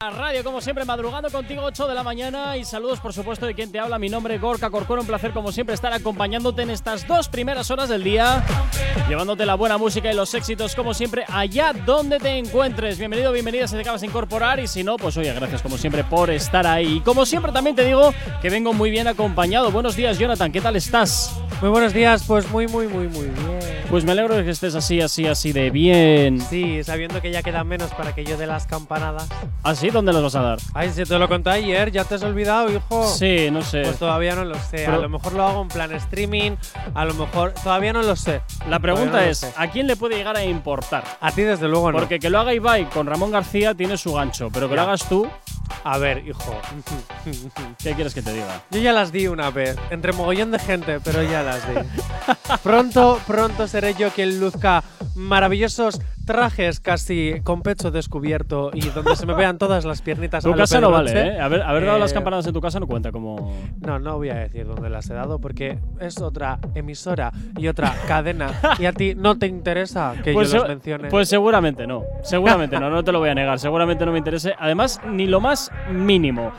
Radio, como siempre, madrugando contigo 8 de la mañana y saludos, por supuesto, de quien te habla. Mi nombre es Gorka Corcuera, un placer, como siempre, estar acompañándote en estas dos primeras horas del día, llevándote la buena música y los éxitos, como siempre, allá donde te encuentres. Bienvenido, bienvenida si te acabas de incorporar y si no, pues oye, gracias, como siempre, por estar ahí. Y como siempre, también te digo que vengo muy bien acompañado. Buenos días, Jonathan, ¿qué tal estás? Muy buenos días, pues muy, muy, muy, muy bien. Pues me alegro de que estés así, así, así de bien. Sí, sabiendo que ya quedan menos para que yo dé las campanadas. ¿Así? ¿Dónde los vas a dar? Ay, si te lo conté ayer, ¿ya te has olvidado, hijo? Sí, no sé. Pues todavía no lo sé. Pero- a lo mejor lo hago en plan streaming, a lo mejor. Todavía no lo sé. La pregunta no es. ¿a quién le puede llegar a importar? A ti, desde luego, no. Porque que lo haga Ibai con Ramón García tiene su gancho, pero que lo hagas tú, A ver, hijo. ¿qué quieres que te diga? Yo ya las di una vez, entre mogollón de gente, pero ya las di. pronto, pronto seré yo quien luzca maravillosos trajes casi con pecho descubierto y donde se me vean todas las piernitas. Tu a casa no vale, ¿eh? Haber, haber dado las Eh, campanadas en tu casa no cuenta como... No, no voy a decir dónde las he dado porque es otra emisora y otra cadena y a ti no te interesa que Pues, yo se- mencione. pues seguramente no, seguramente no, no te lo voy a negar, seguramente no me interese, además ni lo más mínimo.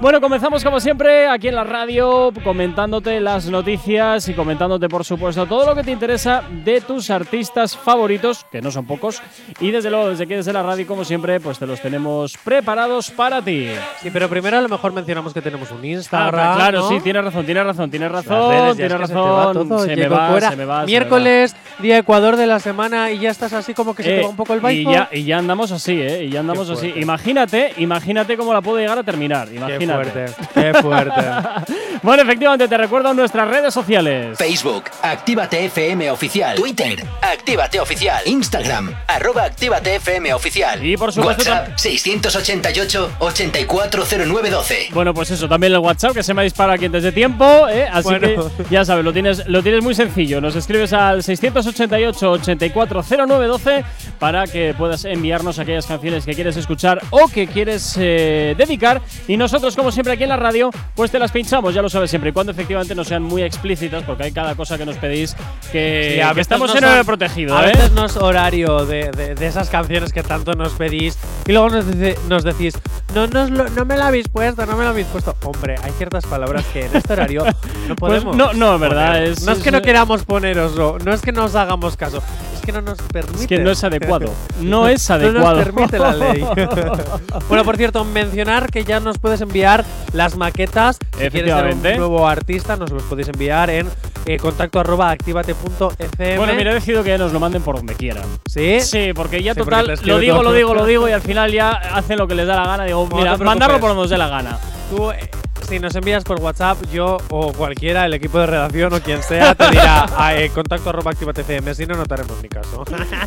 Bueno, comenzamos como siempre aquí en la radio comentándote las noticias y comentándote por supuesto todo lo que te interesa de tus artistas favoritos, que no son pocos, y desde luego desde aquí desde la radio como siempre pues te los tenemos preparados para ti. sí, pero primero a lo mejor mencionamos que tenemos un Ah, Instagram. claro, ¿no? sí, tienes razón, tienes razón, tienes razón, tienes se razón. Se me va, fuera. se me va, se me va. Miércoles, día Ecuador de la semana y ya estás así como que se te Eh, va un poco el y baile. ya, y ya andamos así, ¿eh? Y ya andamos Qué así. Imagínate, imagínate cómo la puedo llegar a terminar. Qué Imagínate. fuerte, qué fuerte. Bueno, efectivamente, te recuerdo nuestras redes sociales. Facebook, Actívate FM Oficial. Twitter, Actívate Oficial. Instagram, arroba Actívate FM Oficial. Y por supuesto WhatsApp, 688-840912. Bueno, pues eso, también el WhatsApp que se me ha disparado aquí desde tiempo, ¿eh? así Bueno. que ya sabes, lo tienes, lo tienes muy sencillo. Nos escribes al 688-840912 para que puedas enviarnos aquellas canciones que quieres escuchar o que quieres eh, dedicar. Y nosotros, como siempre aquí en la radio, pues te las pinchamos, ya lo sabes siempre, y cuando efectivamente no sean muy explícitas, porque hay cada cosa que nos pedís que, Sí, a que estamos no en horario protegido, A ¿eh? veces no es horario de, de- de esas canciones que tanto nos pedís y luego nos, dice- nos decís, no, lo- no me la habéis puesto, no me la habéis puesto. Hombre, hay ciertas palabras que en este horario no Pues podemos. no, no, verdad, es- no es que no queramos poneroslo, no es que nos hagamos caso, es que no nos permite. Es que no es adecuado. No es No adecuado. nos permite la ley. bueno, por cierto, mencionar que ya nos puedes enviar las maquetas. Si quieres ser un nuevo artista, nos los podéis enviar en eh, contacto arroba activate.fm. Bueno, mira, he decidido que nos lo manden por donde quieran. ¿Sí? Sí, porque ya Sí, total, lo digo, todo. lo digo, lo digo y al final ya hacen lo que les da la gana. Digo, No mira, mandarlo por donde os dé la gana. Tú, eh, si nos envías por WhatsApp, yo o cualquiera, el equipo de redacción o quien sea, te dirá a, eh, contacto arroba activate.fm. Si no, no te haremos ni caso.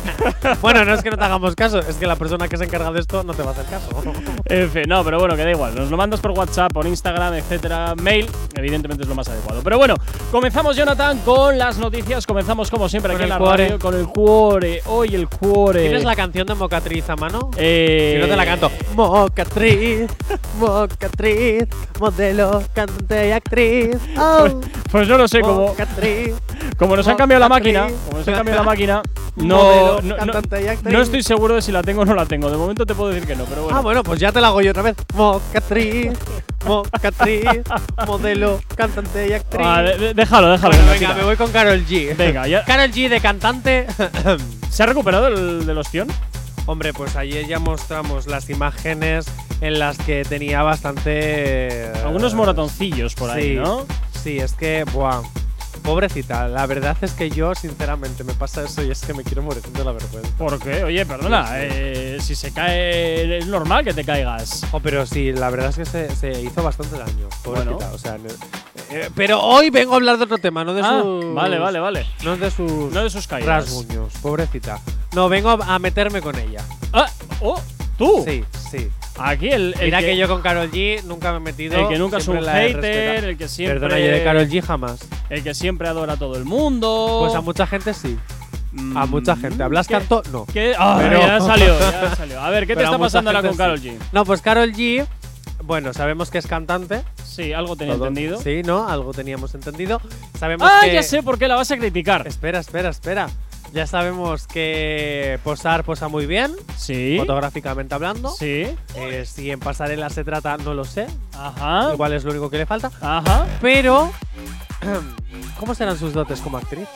bueno, no es que no te hagamos caso, es que la persona que se encarga de esto no te va a hacer caso. En fin, no, pero bueno, que da igual. Nos lo mandas por WhatsApp, por Instagram, etcétera. Mail, evidentemente es lo más adecuado. Pero bueno, comenzamos, Jonathan, con las noticias. Comenzamos, como siempre, Con aquí en la cuore. radio, con el cuore. Hoy el cuore. ¿Tienes la canción de Mocatriz a mano? Eh, Si no te la canto. Mocatriz, Mocatriz, modelo, cantante y actriz. Oh, Pues no lo sé, como, Mocatriz. como nos han cambiado la máquina, como nos han cambiado la máquina, no, no, no, estoy seguro de si la tengo o no la tengo. De momento te puedo decir que no, pero bueno. Ah, bueno, pues ya te la hago yo otra vez. Mocatriz, Mocatriz, modelo, cantante y actriz. Ah, de- de- déjalo, déjalo. Bueno, venga, me voy con Carol G. Venga, ya. Carol G de cantante. ¿Se ha recuperado el del ostión? Hombre, pues ayer ya mostramos las imágenes en las que tenía bastante. Algunos moratoncillos por ahí, ¿no? Sí, es que, buah. Pobrecita, la verdad es que yo, sinceramente, me pasa eso y es que me quiero morir de la vergüenza. ¿Por qué? Oye, perdona, eh, si se cae, es normal que te caigas. Oh, pero sí, la verdad es que se, se hizo bastante daño. Pobrecita, Bueno. o sea. eh, pero hoy vengo a hablar de otro tema, no de Ah, sus. vale, vale, vale. No de sus. No de sus caídas. rasguños, pobrecita. No, vengo a, a meterme con ella. Ah, oh, tú. Sí, sí. Aquí el, el Mira que, yo con Carol G nunca me he metido. el que nunca es un hater, el que siempre Perdona, yo de Carol G jamás. el que siempre adora a todo el mundo. Pues a mucha gente sí. Mm, A mucha gente. ¿Hablas ¿qué- tanto? No. qué? Ah, Pero- ya salió, ya salió. A ver, ¿qué te Pero está pasando ahora con Carol sí. G? No, pues Carol G. Bueno, sabemos que es cantante. Sí, algo tenía Todo- entendido. Sí, ¿no? Algo teníamos entendido. Sabemos Ah, que. ya sé por qué la vas a criticar. Espera, espera, espera. Ya sabemos que posar posa muy bien, Sí. fotográficamente hablando. Sí. Eh, si en pasarela se trata, no lo sé. Ajá. Igual es lo único que le falta. Ajá. Pero, ¿cómo serán sus dotes como actriz?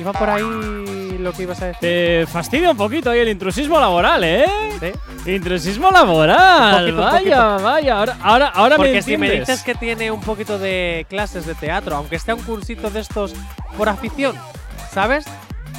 ¿Iba por ahí lo que ibas a decir? Te fastidia un poquito ahí el intrusismo laboral, ¿eh? ¿Sí? Intrusismo laboral. Un poquito, un vaya, vaya. Ahora, ahora, ahora me Porque si me dices que tiene un poquito de clases de teatro, aunque sea un cursito de estos por afición, ¿sabes?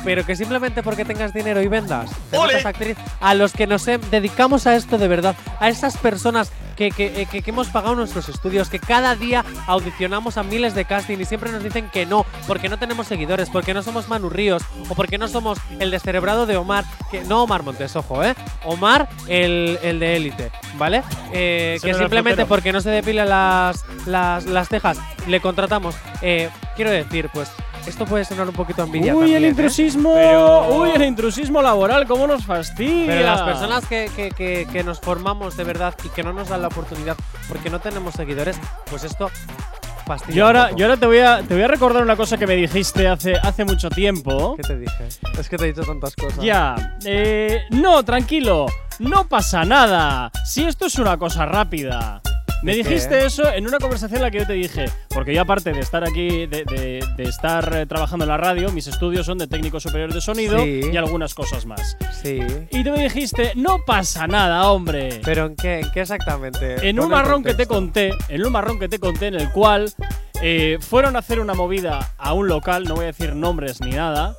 Pero que simplemente porque tengas dinero y vendas, te ¡Ole! metas actriz, a los que nos dedicamos a esto de verdad, a esas personas que, que- eh, que- que hemos pagado nuestros estudios, que cada día audicionamos a miles de casting y siempre nos dicen que no, porque no tenemos seguidores, porque no somos Manu Ríos, o porque no somos el descerebrado de Omar, que no Omar Montes, ojo, ¿eh? Omar, el, el de élite, ¿vale? Eh, que simplemente porque no se depila las, las, las cejas, le contratamos. Eh, quiero decir, pues, esto puede sonar un poquito envidia Uy, también, el ¿eh? intrusismo. Pero- Uy, el intrusismo laboral, cómo nos fastidia. Pero las personas que, que- que- que nos formamos de verdad y que no nos dan la oportunidad porque no tenemos seguidores, pues esto fastidia. Yo ahora, yo ahora te voy a te voy a recordar una cosa que me dijiste hace, hace mucho tiempo. ¿Qué te dije? Es que te he dicho tantas cosas. Ya. Eh, no, tranquilo. No pasa nada. Si esto es una cosa rápida. Me dijiste eso en una conversación en la que yo te dije, porque yo aparte de estar aquí, de, de- de estar eh, trabajando en la radio, mis estudios son de técnico superior de sonido Sí. y algunas cosas más. Sí. Y tú me dijiste, no pasa nada, hombre. ¿Pero en qué, en qué exactamente? En un marrón que te conté, en un marrón que te conté en el cual eh, fueron a hacer una movida a un local, no voy a decir nombres ni nada.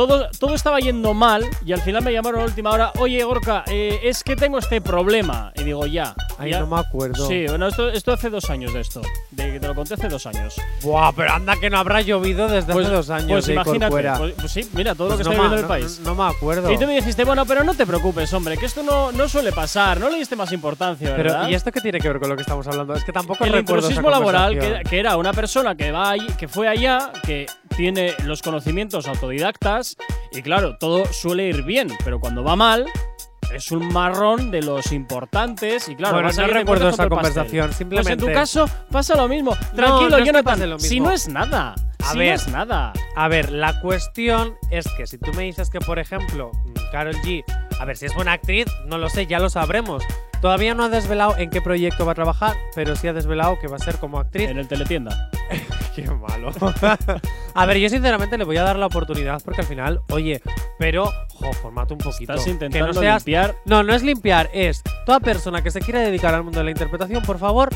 Todo, todo estaba yendo mal y al final me llamaron a última hora, oye Gorka, eh, es que tengo este problema. Y digo, ya. Ay, ya. no me acuerdo. Sí, bueno, esto, esto hace dos años de esto. De que te lo conté hace dos años. Buah, pero anda que no habrá llovido desde hace dos años. Pues de imagínate. Pues, pues sí, mira, todo Pues lo que no está viviendo en el país. No, me acuerdo. y tú me dijiste, bueno, pero no te preocupes, hombre, que esto no, no suele pasar. No le diste más importancia, ¿verdad? Pero, ¿y esto qué tiene que ver con lo que estamos hablando? Es que tampoco el recuerdo esa intrusismo laboral, que, era una persona que, va ahí- que fue allá, que tiene los conocimientos autodidactas, y claro, todo suele ir bien, pero cuando va mal, es un marrón de los importantes, y claro, Bueno, no recuerdo esa conversación, simplemente- Pues en tu caso pasa lo mismo. Tranquilo, no que Jonathan, lo si mismo. no es nada. A si ver. no es nada. A ver, la cuestión es que si tú me dices que, por ejemplo, Carol G, a ver si es buena actriz, no lo sé, ya lo sabremos. Todavía no ha desvelado en qué proyecto va a trabajar, pero sí ha desvelado que va a ser como actriz. En el teletienda. Qué malo. a ver, yo sinceramente le voy a dar la oportunidad porque al final, oye, pero, jo, formate un poquito. Estás Que intentando no seas- limpiar. No, no es limpiar, es toda persona que se quiera dedicar al mundo de la interpretación, por favor,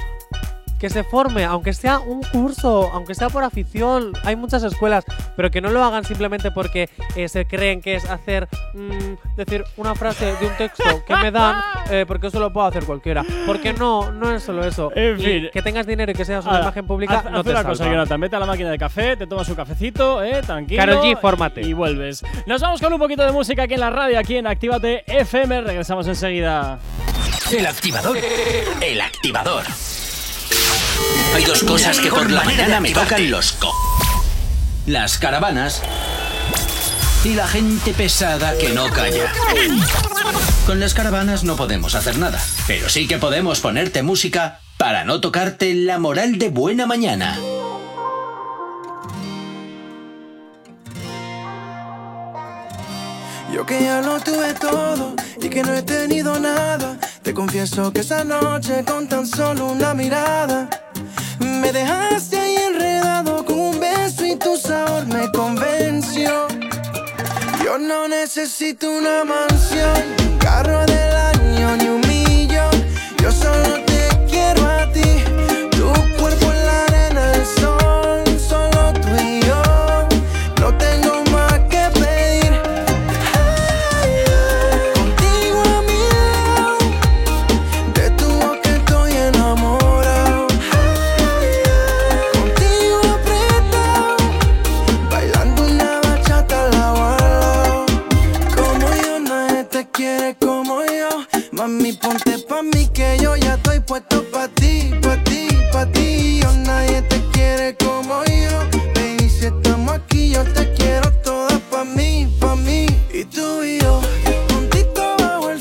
que se forme, aunque sea un curso, aunque sea por afición. Hay muchas escuelas, pero que no lo hagan simplemente porque eh, se creen que es hacer, mm, decir una frase de un texto que me dan, eh, porque eso lo puede hacer cualquiera. Porque no, no es solo eso. En Y fin. que tengas dinero y que seas una Ahora, imagen pública, haz, no haz te una salva. cosa, Jonathan. Vete a la máquina de café, te tomas un cafecito, eh, tranquilo. Karol G, fórmate. Y vuelves. Nos vamos con un poquito de música aquí en la radio, aquí en Actívate FM. Regresamos enseguida. El activador. El activador. Hay dos cosas que por la mañana me tocan los co. Las caravanas y la gente pesada que no calla. Con las caravanas no podemos hacer nada, pero sí que podemos ponerte música para no tocarte la moral de buena mañana. Yo que ya lo tuve todo y que no he tenido nada. Te confieso que esa noche con tan solo una mirada me dejaste ahí enredado con un beso y tu sabor me convenció. Yo no necesito una mansión, un carro del año ni un puesto pa' ti, pa' ti, pa' ti. Yo nadie te quiere como yo. Baby, si estamos aquí, yo te quiero toda pa' mí, pa' mí. Y tú y yo, juntito bajo el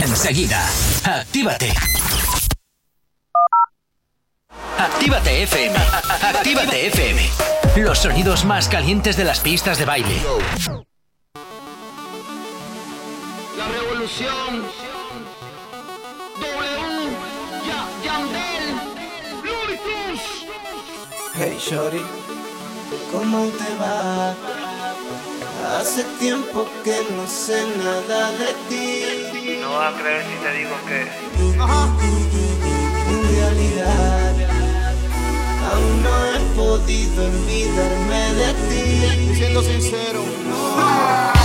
Enseguida, actívate. Actívate FM. Actívate FM. Los sonidos más calientes de las pistas de baile. La revolución. W. Ya, Yandel. Hey Shorty, ¿cómo te va? Hace tiempo que no sé nada de ti. No vas a creer si te digo que En realidad, aún no he podido olvidarme de ti. Siendo sincero. No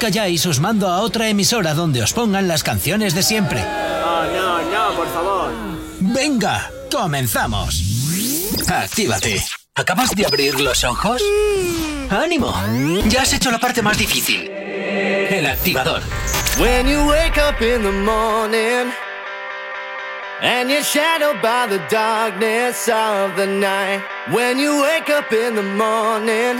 calláis, os mando a otra emisora donde os pongan las canciones de siempre. No, no, no, por favor. Venga, comenzamos. Actívate. ¿Acabas de abrir los ojos? Mm. ¡Ánimo! Ya has hecho la parte más difícil. El activador. When you wake up in the morning and you're shadowed by the darkness of the night. When you wake up in the morning.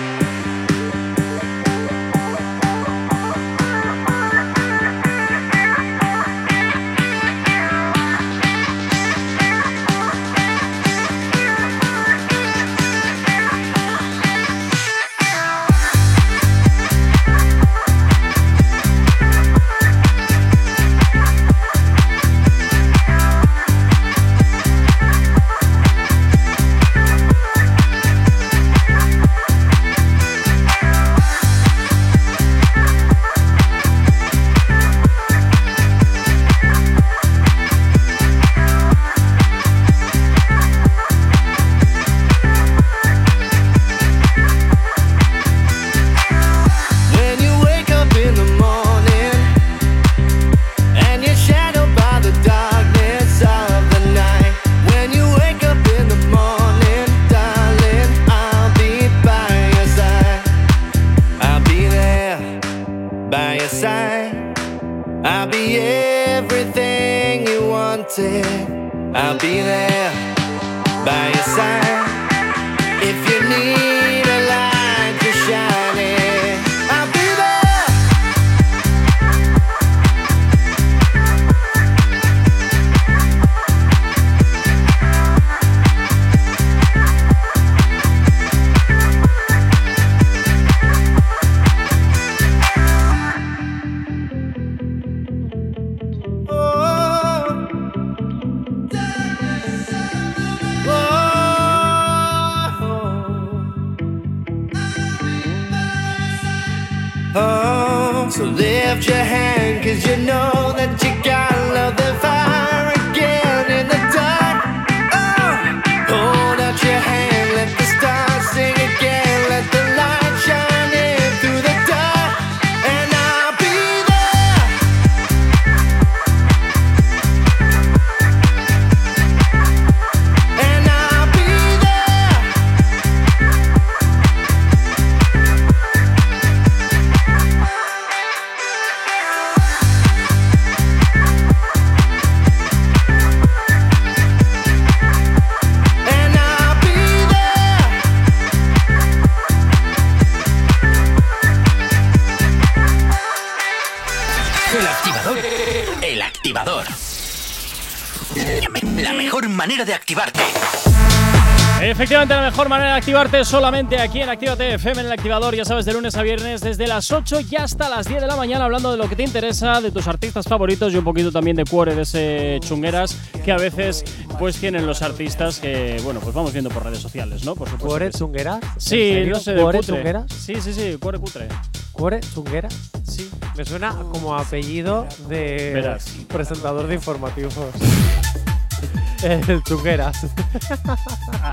Activarte solamente aquí en Actívate FM en el activador, ya sabes, de lunes a viernes, desde las 8 y hasta las 10 de la mañana, hablando de lo que te interesa, de tus artistas favoritos y un poquito también de cuore de ese chungueras que a veces pues tienen los artistas que, bueno, pues vamos viendo por redes sociales, ¿no? Por supuesto. ¿Cuore chungueras? Sí, no sé, ¿Cuore chungueras? Sí, sí, sí, cuore cutre. ¿Cuore chungueras? Sí. Me suena como apellido de Verás. presentador de informativos. El chungueras.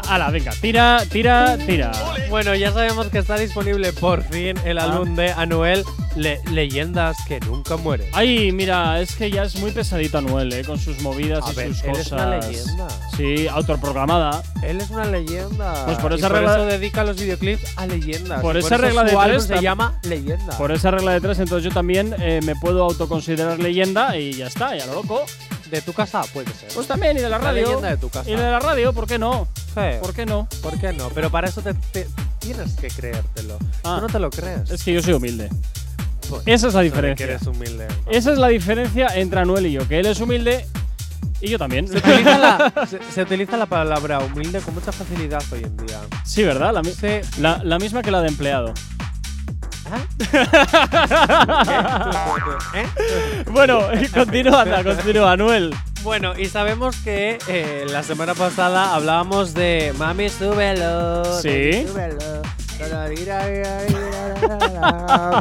Ala, venga, tira, tira, tira. Bueno, ya sabemos que está disponible por fin el Ah. álbum de Anuel, Le- Leyendas que nunca mueren. Ay, mira, es que ya es muy pesadito Anuel, ¿eh? Con sus movidas A y ver, sus él cosas. es una leyenda. Sí, autoprogramada. Él es una leyenda. Pues por Y esa por regla- eso dedica los videoclips a leyendas. Por Y esa regla de tres se llama Leyenda. Por esa regla de tres, entonces yo también eh, me puedo autoconsiderar leyenda y ya está, ya lo loco. ¿De tu casa? Puede ser. Pues también, y de la La radio. leyenda de tu casa. Y de la radio, ¿por qué no? Sí. ¿Por qué no? ¿Por qué no? Pero para eso te, te- tienes que creértelo. Ah. Tú no te lo crees. Es que yo soy humilde. Pues, Esa es la diferencia. Que eres humilde. Esa es la diferencia entre Anuel y yo, que él es humilde y yo también. Se utiliza, la, se, se utiliza la palabra humilde con mucha facilidad hoy en día. sí, ¿verdad? La, Sí. la- la misma que la de empleado. ¿Eh? Bueno, continúa, anda, continúa, Anuel. Bueno, y sabemos que eh, la semana pasada hablábamos de Mami, súbelo. Sí. Mami, súbelo.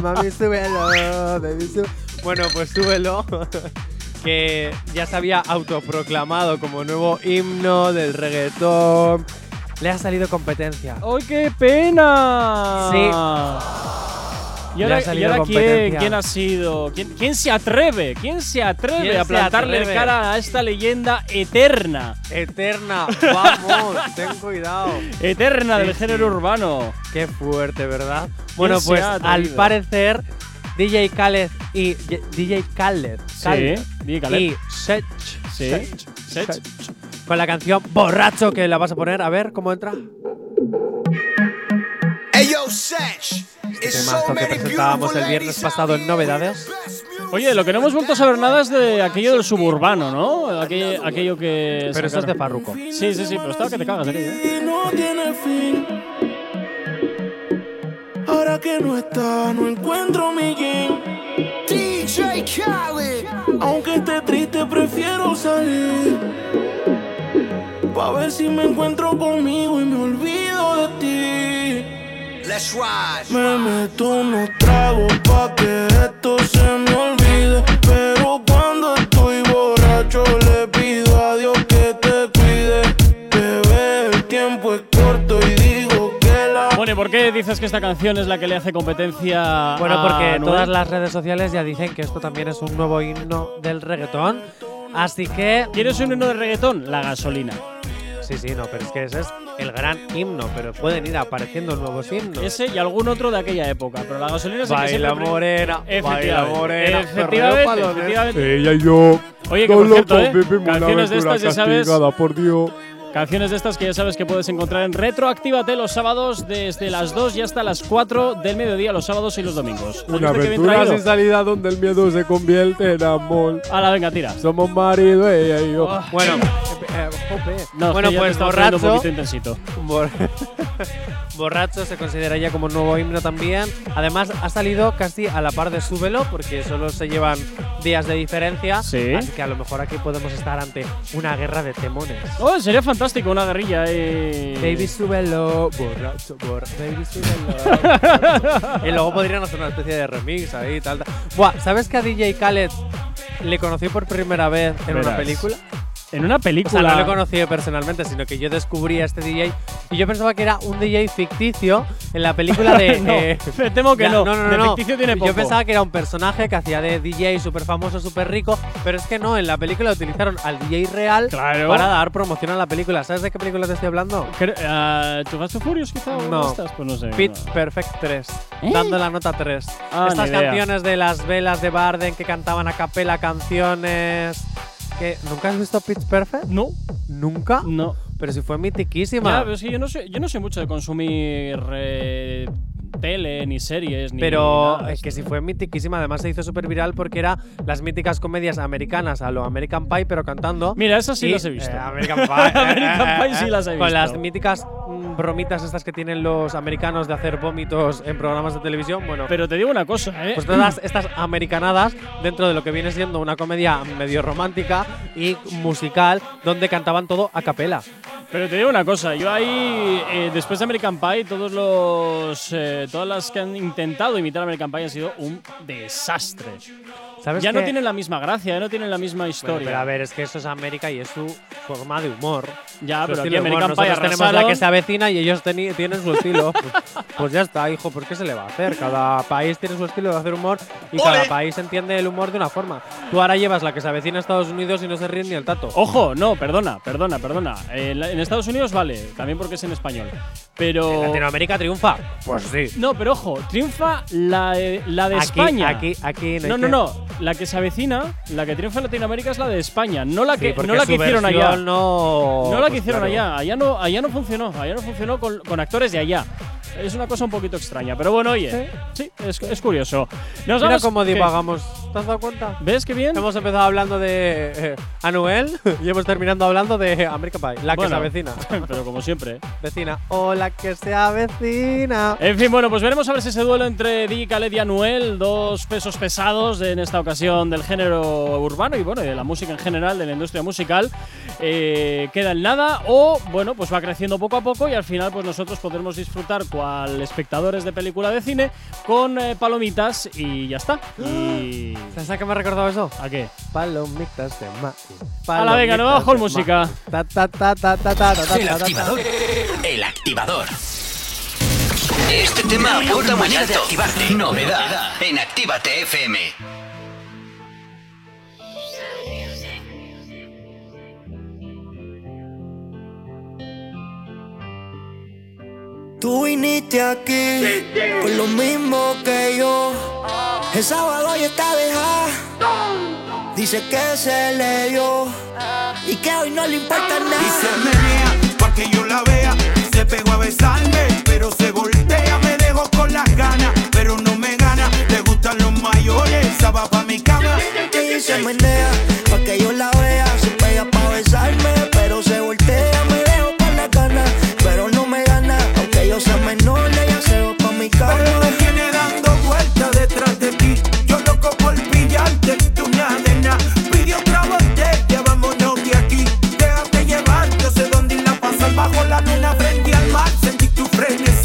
Mami, súbelo. baby, Bueno, pues súbelo. que ya se había autoproclamado como nuevo himno del reggaetón. Le ha salido competencia. ¡Ay, qué pena! Sí. ¿Y ahora, y ahora quién, ha sido? ¿Quién, quién se atreve? ¿Quién se atreve ¿Quién a plantarle atreve? cara a esta leyenda eterna? Eterna, vamos, ten cuidado. Eterna Sí, del sí. género urbano. Qué fuerte, ¿verdad? Bueno, pues al parecer DJ Khaled y DJ Khaled, Khaled DJ Khaled. y Sech, Sí. Sech, Sech. Sech, con la canción Borracho que la vas a poner, a ver cómo entra. Este temazo que presentábamos el viernes pasado en Novedades. Oye, lo que no hemos vuelto a saber nada es de aquello del suburbano, ¿no? Aquello, aquello que. Pero eso es de. Farruko. Sí, sí, sí, pero estaba que te cagas. ¿eh? Y no tiene fin. Ahora que no está, no encuentro mi jean. DJ Khaled. Aunque esté triste, prefiero salir. Pa' ver si me encuentro conmigo y me olvido de ti. Let's ride. Me meto unos tragos pa' que esto se me olvide. Pero cuando estoy borracho, le pido a Dios que te cuide. Bebé, el tiempo es corto y digo que la. Bueno, ¿y por qué dices que esta canción es la que le hace competencia Bueno, a porque Anuel? todas las redes sociales ya dicen que esto también es un nuevo himno del reggaetón. Así que. ¿Quieres un himno de reggaetón? La gasolina. Sí, sí, no, pero es que ese es el gran himno, pero pueden ir apareciendo nuevos himnos. Ese y algún otro de aquella época, pero la gasolina es el que Baila siempre- morena, baila Efectivamente, morena, efectivamente, efectivamente. Ella y yo. Oye, que por cierto, locos ¿eh? Canciones de estas, ya sabes, por Dios. Canciones de estas que ya sabes que puedes encontrar en Retroactívate los sábados desde las 2 y hasta las 4 del mediodía, los sábados y los domingos. ¿Has Una aventura sin salida donde el miedo se convierte en amor. Hala, venga, tira. Somos marido, ella y yo. Bueno, eh, eh, jope. No, bueno pues estaba poniendo un borracho. poquito intensito. Bor- Borracho se considera ya como nuevo himno también. Además, ha salido casi a la par de Súbelo, porque solo se llevan días de diferencia. Sí. Así que a lo mejor aquí podemos estar ante una guerra de temones. Oh, sería fantástico una guerrilla y... Baby, súbelo, borracho, bor baby, súbelo. y luego podrían hacer una especie de remix ahí, tal, tal. Buah, ¿sabes que a DJ Khaled le conocí por primera vez en una película? En una O película. sea, no le conocí personalmente, sino que yo descubrí a este DJ y yo pensaba que era un DJ ficticio en la película de. no, eh, me temo que ya, no. no, no, De no. ficticio tiene poco. Yo pensaba que era un personaje que hacía de DJ súper famoso, súper rico, pero es que no, en la película utilizaron al DJ real Claro. para dar promoción a la película. ¿Sabes de qué película te estoy hablando? Cre- ah, ¿Too Fast and Furious quizá? o No. estas? Pues no sé. Pitch no. Perfect 3, ¿Eh? dando la nota 3. Ah, Estas canciones de las velas de Barden que cantaban a capela canciones. ¿Nunca has visto Pitch Perfect? No, ¿Nunca? no. Pero si fue Ya, mitiquísima. pero es que yo no sé, yo no sé mucho de consumir eh, tele, ni series, ni. Pero nada. es que si fue mitiquísima, además se hizo súper viral porque era las míticas comedias americanas a lo American Pie, pero cantando. Mira, esas sí Y, las he visto. eh, American Pie. American Pie sí las he Con visto. las míticas mm, bromitas estas que tienen los americanos de hacer vómitos en programas de televisión. Bueno, Pero te digo una cosa, ¿eh? pues todas estas americanadas dentro de lo que viene siendo una comedia medio romántica y musical donde cantaban todo a capela. Pero te digo una cosa, yo ahí, eh, después de American Pie, todos los, eh, todas las que han intentado imitar American Pie han sido un desastre. ¿Sabes Ya no qué? tienen la misma gracia, ya no tienen la misma Bueno, historia. pero a ver, es que eso es América y es su forma de humor. ya, Su pero aquí. American Nosotros tenemos la que se avecina y ellos tienen su estilo. pues, pues ya está, hijo, ¿por qué se le va a hacer? Cada país tiene su estilo de hacer humor y cada país entiende el humor de una forma. Tú ahora llevas la que se avecina a Estados Unidos y no se ríe ni el tato. Ojo, no, perdona, perdona, perdona. Eh, En, Estados Unidos vale, también porque es en español. Pero. ¿En Latinoamérica triunfa? Pues sí. No, pero ojo, triunfa la, eh, la de Aquí, España. aquí, aquí No, no, no. La que se avecina, la que triunfa en Latinoamérica es la de España, no la que, Sí, no la que hicieron allá. No, No la que pues hicieron claro. allá. Allá no, allá no funcionó. Allá no funcionó con, con actores de allá. Es una cosa un poquito extraña. Pero bueno, oye. Sí, es, es curioso. Nos Mira vamos- cómo divagamos. ¿Te has dado cuenta? ¿Ves qué bien? Hemos empezado hablando de eh, Anuel y hemos terminado hablando de American Pie, la que se avecina. Pero como siempre. Vecina. O la que se avecina. En fin, bueno, pues veremos a ver si ese duelo entre DJ Khaled y Anuel, dos pesos pesados en esta ocasión del género urbano y bueno, y de la música en general, de la industria musical, eh, queda en nada o bueno, pues va creciendo poco a poco y al final pues nosotros podremos disfrutar cual espectadores de película de cine con eh, palomitas y ya está. Y ¿Sabes a qué me ha recordado eso? ¿a qué? Palomitas de maíz. Hala, venga, nos vamos con música. Ta, ta, ta, ta, ta, ta, ta, ta, El activador. El activador. Este tema aporta manera de activarte. Novedad en Actívate FM. Tú viniste aquí por lo mismo que yo. El sábado ya está dejada. Dice que se le dio y que hoy no le importa Y se nada. menea pa' que yo la vea. Se pegó a besarme, pero se voltea. Me dejó con las ganas, pero no me gana. Le gustan los mayores, esa va pa' mi cama. Y se menea pa' que yo la vea. Sentí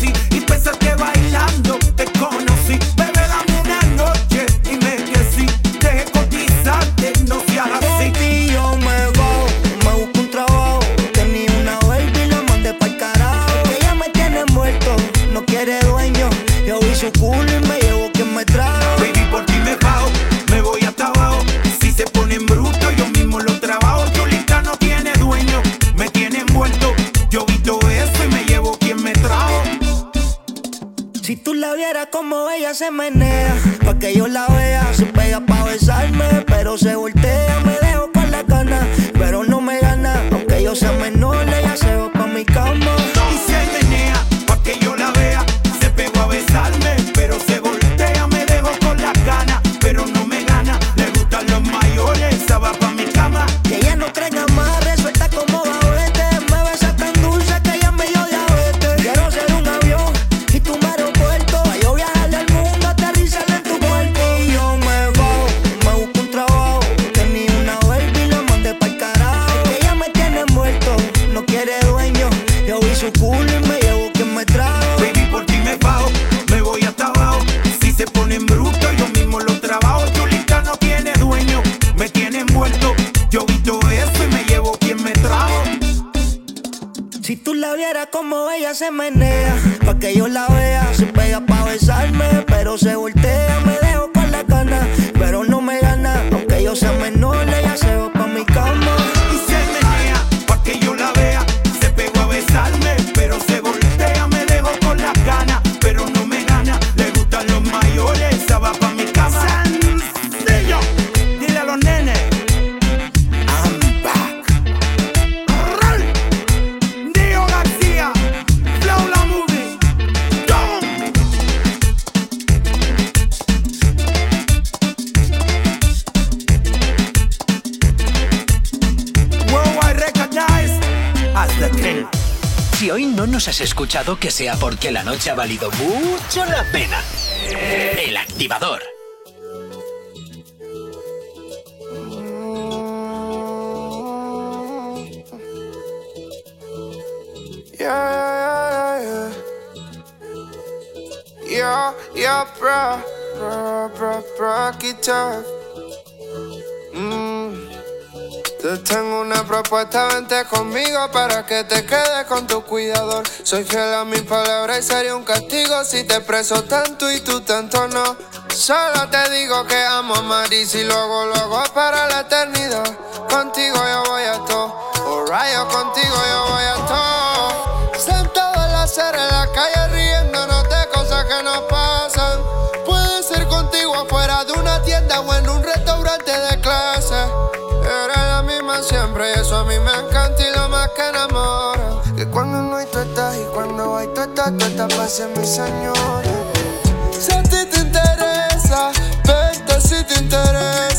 sea porque la noche ha valido mucho la pena. Propuesta, vente conmigo para que te quedes con tu cuidador. Soy fiel a mi palabra y sería un castigo si te preso tanto y tú tanto no. Solo te digo que amo a Maris y luego, luego para la eternidad. Contigo yo voy a todo. Oh, rayo, contigo yo voy a todo. Sentado en la acera en la calle riéndonos de cosas que nos pasan. Puede ser contigo afuera de una tienda o en un restaurante de clase. Siempre y eso a mí me encanta y lo más que enamora. Que cuando no hay tú estás y cuando hay tú estás, tú estás para ser mi señora. Si a ti te interesa, vente si te interesa.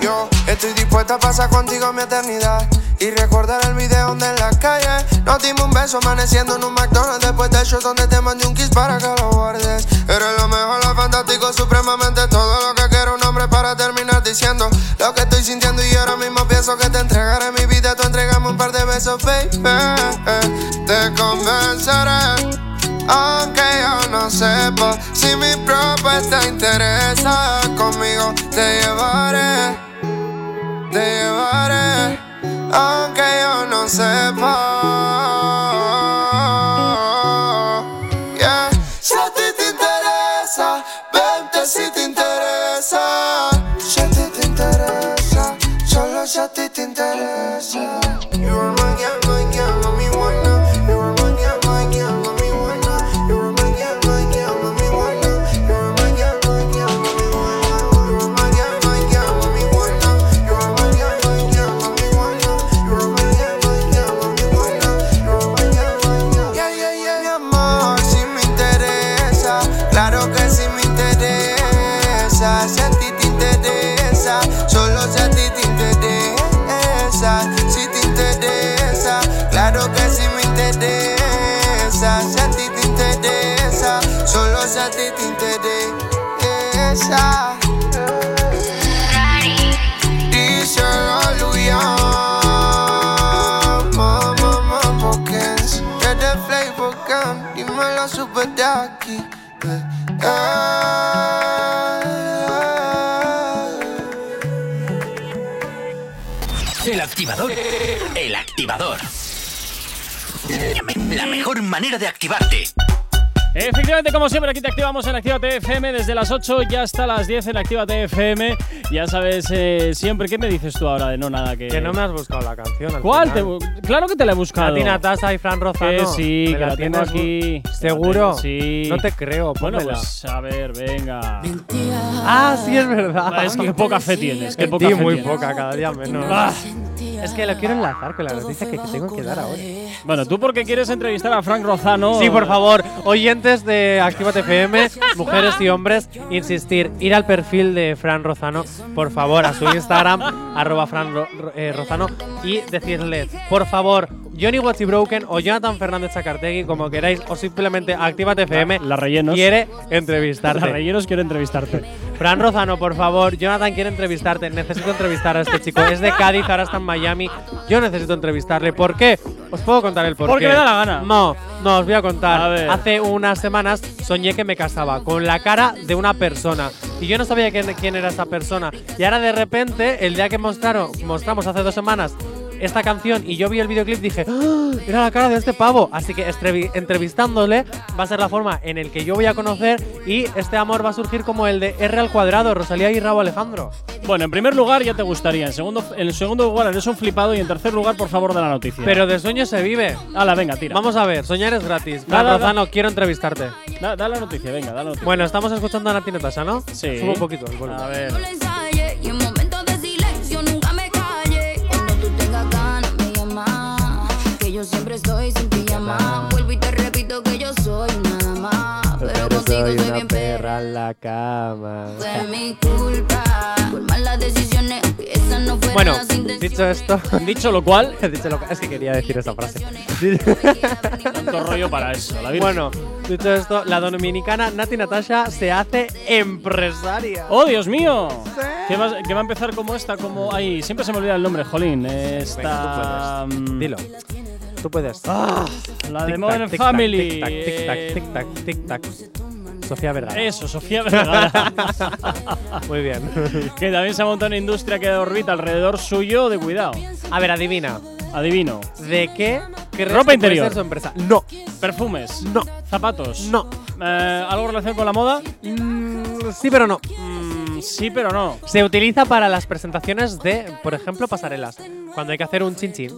Yo estoy dispuesta a pasar contigo mi eternidad. Y recordar el video donde en la calle nos dimos un beso amaneciendo en un McDonald's después del show donde te mandé un kiss para que lo guardes. Eres lo mejor, lo fantástico, supremamente todo lo que quiero un hombre para terminar diciendo lo que estoy sintiendo y ahora mismo pienso que te entregaré mi vida, tú entregame un par de besos, baby. Te convenceré. Aunque yo no sepa si mi propuesta interesa, conmigo te llevaré, te llevaré, aunque yo no sepa. Yeah. Si a ti te interesa, vente si te interesa. Si a ti te interesa, solo si a ti te interesa. Interesa. Díselo, Luyan. Mamá, mamá, Kens. Desde Flavor Gun, dímelo super Ducky. Eh, El activador. El activador. La mejor manera de activarte. Efectivamente, como siempre, aquí te activamos en Activa FM desde las 8 ya hasta las 10 en Activa FM. Ya sabes eh, siempre, ¿qué me dices tú ahora de no nada? Que, Que no me has buscado la canción. al ¿Cuál? Te final. bu- claro que te la he buscado. Nati Natasa y Fran Rozano. Que sí, ¿Me que la tengo tienes aquí. ¿Seguro? Sí. No te creo, Bueno, pónmela. pues a ver, venga. Ah, sí, es verdad. Es que poca fe tienes. Que poca fe muy tienes. poca, cada día menos. Ah. Es que lo quiero enlazar con la noticia que tengo que dar ahora. Bueno, tú porque quieres entrevistar a Frank Rozano. Sí, por favor, oyentes de Actívate FM, mujeres y hombres, insistir, ir al perfil de Fran Rozano, por favor, a su Instagram, arroba Fran Ro- Ro- eh, Rozano, y decirle, por favor, Johnny Watchy Broken o Jonathan Fernández Chacartegui, como queráis, o simplemente Actívate FM, La rellenos. quiere La entrevistarte. rellenos quiero entrevistarte. Fran Rozano, por favor, Jonathan quiere entrevistarte. Necesito entrevistar a este chico. Es de Cádiz, ahora está en Miami. Yo necesito entrevistarle. ¿Por qué? Os puedo contar el por Porque qué. me da la gana. No, no, os voy a contar. A ver. Hace unas semanas soñé que me casaba con la cara de una persona. Y yo no sabía quién, quién era esa persona. Y ahora de repente, el día que mostraron, mostramos hace dos semanas esta canción y yo vi el videoclip dije, ¡Ah! era la cara de este pavo. Así que entrevistándole va a ser la forma en el que yo voy a conocer y este amor va a surgir como el de R al cuadrado, Rosalía y Rabo Alejandro. Bueno, en primer lugar ya te gustaría. En segundo, en segundo lugar eres un flipado. Y en tercer lugar, por favor, da la noticia. Pero de sueño se vive. Hala, venga, tira. Vamos a ver, soñar es gratis. Da, da, quiero entrevistarte. Da, da la noticia, venga, da la noticia. Bueno, estamos escuchando a Nati Natasha, ¿no? Sí. Subo un poquito el volumen. A ver. Pijama. Vuelvo y te repito que yo soy nada más. Pero, contigo soy, bien perra. en la cama. Fue mi culpa por malas decisiones. Que esas no fueron Bueno, las dicho esto, Dicho lo cual, dicho lo que- es que quería decir esa frase. tanto rollo para eso. La. Bueno, dicho esto, la dominicana Nati Natasha se hace empresaria. ¡Oh, Dios mío! Que va, que va a empezar como esta, como. Ay, siempre se me olvida el nombre, Jolín. Esta. Venga, tú puedes. mm, Dilo. Tú puedes. La de Modern Family. Tic-tac, tic-tac, eh, tic-tac, tic-tac. Sofía Vergara. Eso, Sofía Vergara. Muy bien. que también se ha montado una industria que orbita alrededor suyo de cuidado. A ver, adivina. Adivino. ¿De qué crees Ropa que puede interior. ser su empresa? No, Perfumes. no, Zapatos. no. Eh, ¿Algo relación con la moda? Mm, sí, pero no. Mm, sí, pero no. Se utiliza para las presentaciones de, por ejemplo, pasarelas. Cuando hay que hacer un chin chin.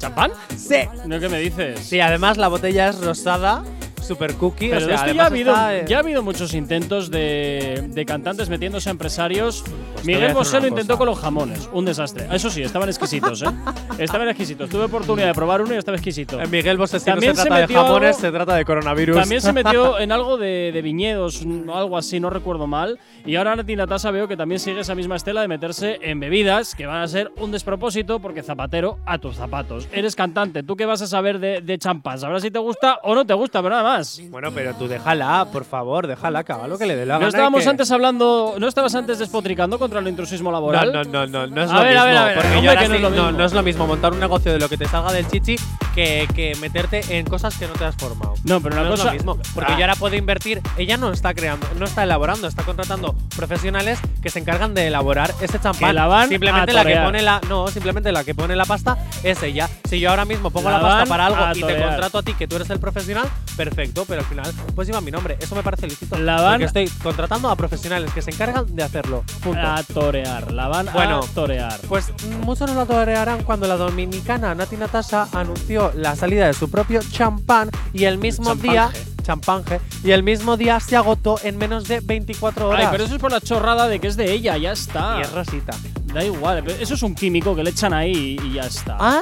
¿Champán? Sí. ¿No qué me dices? Sí, además la botella es rosada, super cookie. Pero o sea, esto ya ha, habido, está, ya ha habido muchos intentos de, de cantantes metiéndose a empresarios. Pues Miguel Bosé lo intentó cosa. con los jamones. Un desastre. Eso sí, estaban exquisitos, ¿eh? estaban exquisitos. Tuve oportunidad de probar uno y estaba exquisito. Eh, Miguel Bosé si no También se se trata de metió jamones, algo- se trata de coronavirus. También se metió en algo de, de viñedos, algo así, no recuerdo mal. Y ahora Nati Natasha veo que también sigue esa misma estela de meterse en bebidas que van a ser un despropósito porque zapatero a tus zapatos. Eres cantante, ¿tú qué vas a saber de, de champán? Sabrás si te gusta o no te gusta, pero nada más. Bueno, pero tú déjala, por favor, déjala, que haga lo que le dé la ¿No gana. y estábamos que- antes hablando, no estabas antes despotricando contra el intrusismo laboral? No, no, no, no, no es A lo ver, mismo. a ver, a ver, porque hombre, yo ahora que no es lo mismo. no es lo mismo montar un negocio de lo que te salga del chichi que, que meterte en cosas que no te has formado. No, pero una no cosa- es lo mismo. Porque Ah. yo ahora puedo invertir. Ella no está creando, no está elaborando, está contratando profesionales que se encargan de elaborar ese champán. La van simplemente a la que pone la. No, simplemente la que pone la pasta es ella. Si yo ahora mismo pongo La la, pasta para algo y te contrato a ti que tú eres el profesional, perfecto, pero al final pues lleva mi nombre. Eso me parece lícito. La van- Porque estoy contratando a profesionales que se encargan de hacerlo. Punto. A torear, la van Bueno. a torear. Pues muchos nos la torearán cuando la dominicana Nati Natasha anunció la salida de su propio champán y el mismo día champanje y el mismo día se agotó en menos de 24 horas. Ay, pero eso es por la chorrada de que es de ella, ya está. y es rosita. Da igual, eso es un químico que le echan ahí y, ya está. Ah,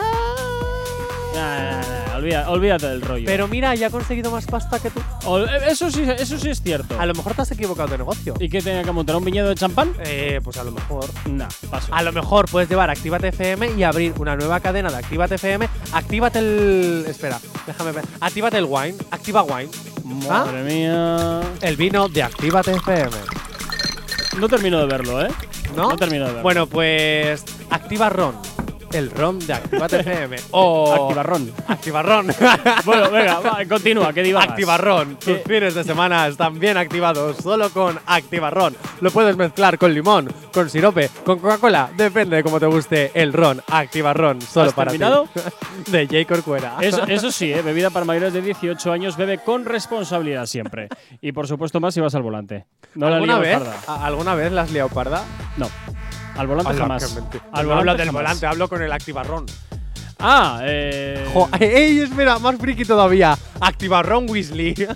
nah, olvida- olvídate del rollo. pero mira, ya ha conseguido más pasta que tú. Ol- eh, eso sí, eso sí es cierto. A lo mejor te has equivocado de negocio. ¿Y qué tenía que montar un viñedo de champán? Eh, pues a lo mejor. Nah, paso. A lo mejor puedes llevar Actívate FM y abrir una nueva cadena de Actívate FM. Actívate el. Espera, déjame ver. Actívate el wine. Activa wine. ¿Ah? Madre mía. El vino de Actívate FM. No termino de verlo, ¿eh? ¿No? No termino de verlo. Bueno, pues. Activa Ron. El ron de Actívate FM. O. Activarrón. Activarrón. bueno, venga, va, continúa, que divagas. Activarrón. Tus ¿Qué? fines de semana están bien activados solo con Activarrón. Lo puedes mezclar con limón, con sirope, con Coca-Cola. Depende de cómo te guste el ron. Activarrón. Solo ¿Has para terminado? ti. de J. Corcuera. Eso, eso sí, ¿eh? bebida para mayores de 18 años, bebe con responsabilidad siempre. Y por supuesto más si vas al volante. No ¿Alguna vez? parda. ¿A- ¿Alguna vez la has liado parda? No. Al volante jamás. Al no hablo volante del jamás. volante, hablo con el Activarrón. Ah, eh. Jo, ¡Ey, espera! Más friki todavía. Activarrón Weasley.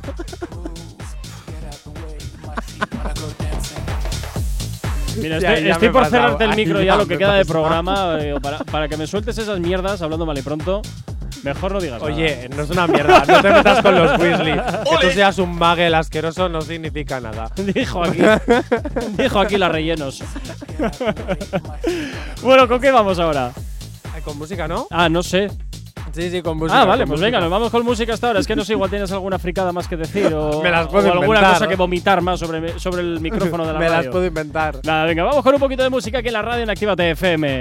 Mira, estoy, ya por cerrarte el micro ya ya lo que queda de programa eh, para, para que me sueltes esas mierdas hablando mal y pronto. Mejor no digas nada. Oye, no es una mierda. No te metas con los Weasley. Que tú seas un magel asqueroso no significa nada. Dijo aquí. dijo aquí las rellenos. bueno, ¿con qué vamos ahora? Ay, Con música, ¿no? Ah, no sé. Sí, sí, con música. Ah, vale, pues música. venga, nos vamos con música hasta ahora. Es que no sé, igual tienes alguna fricada más que decir o, Me las o puedo alguna inventar. cosa que vomitar más sobre, sobre el micrófono de la Me radio. las puedo inventar. Nada, venga, vamos con un poquito de música aquí en la radio en Actívate FM.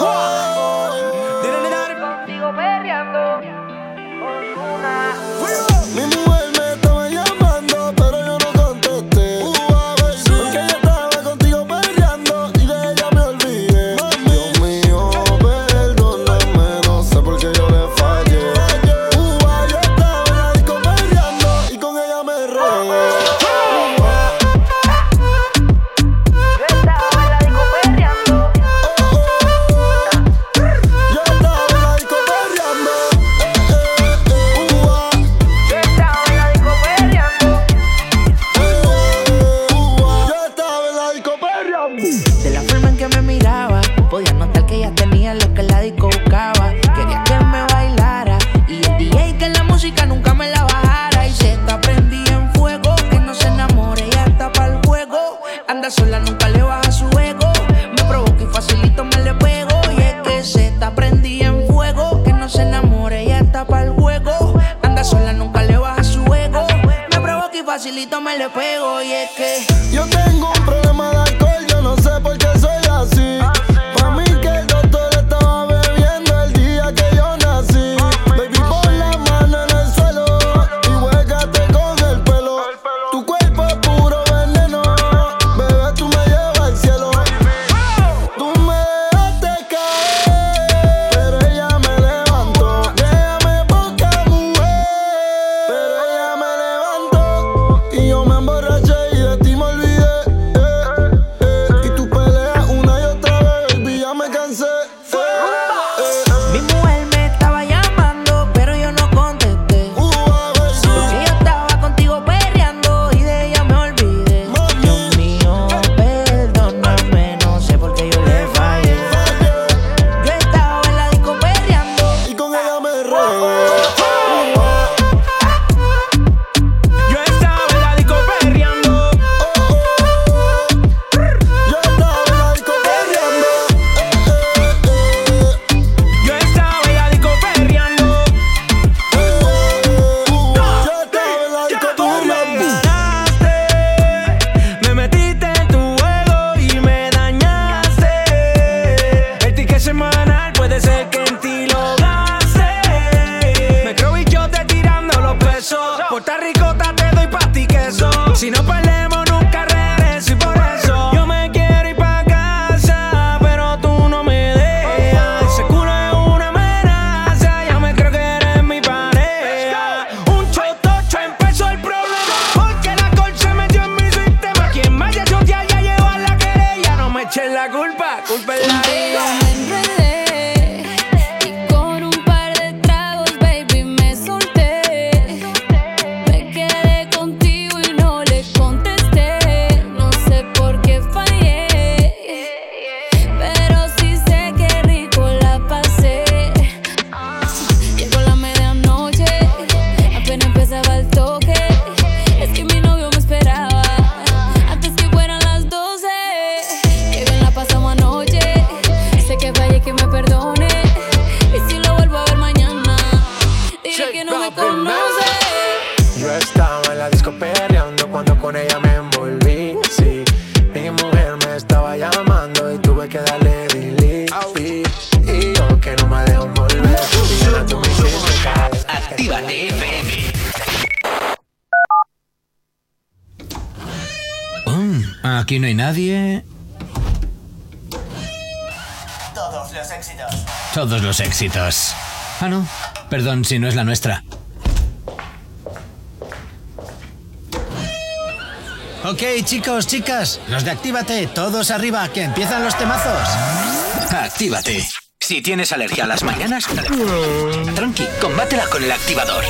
go. facilito me le pego y es que yo tengo Ah, no. Perdón si no es la nuestra. Ok, chicos, chicas, los de Actívate, todos arriba, que empiezan los temazos. Actívate. Si tienes alergia a las mañanas, tranqui, combátela con el activador.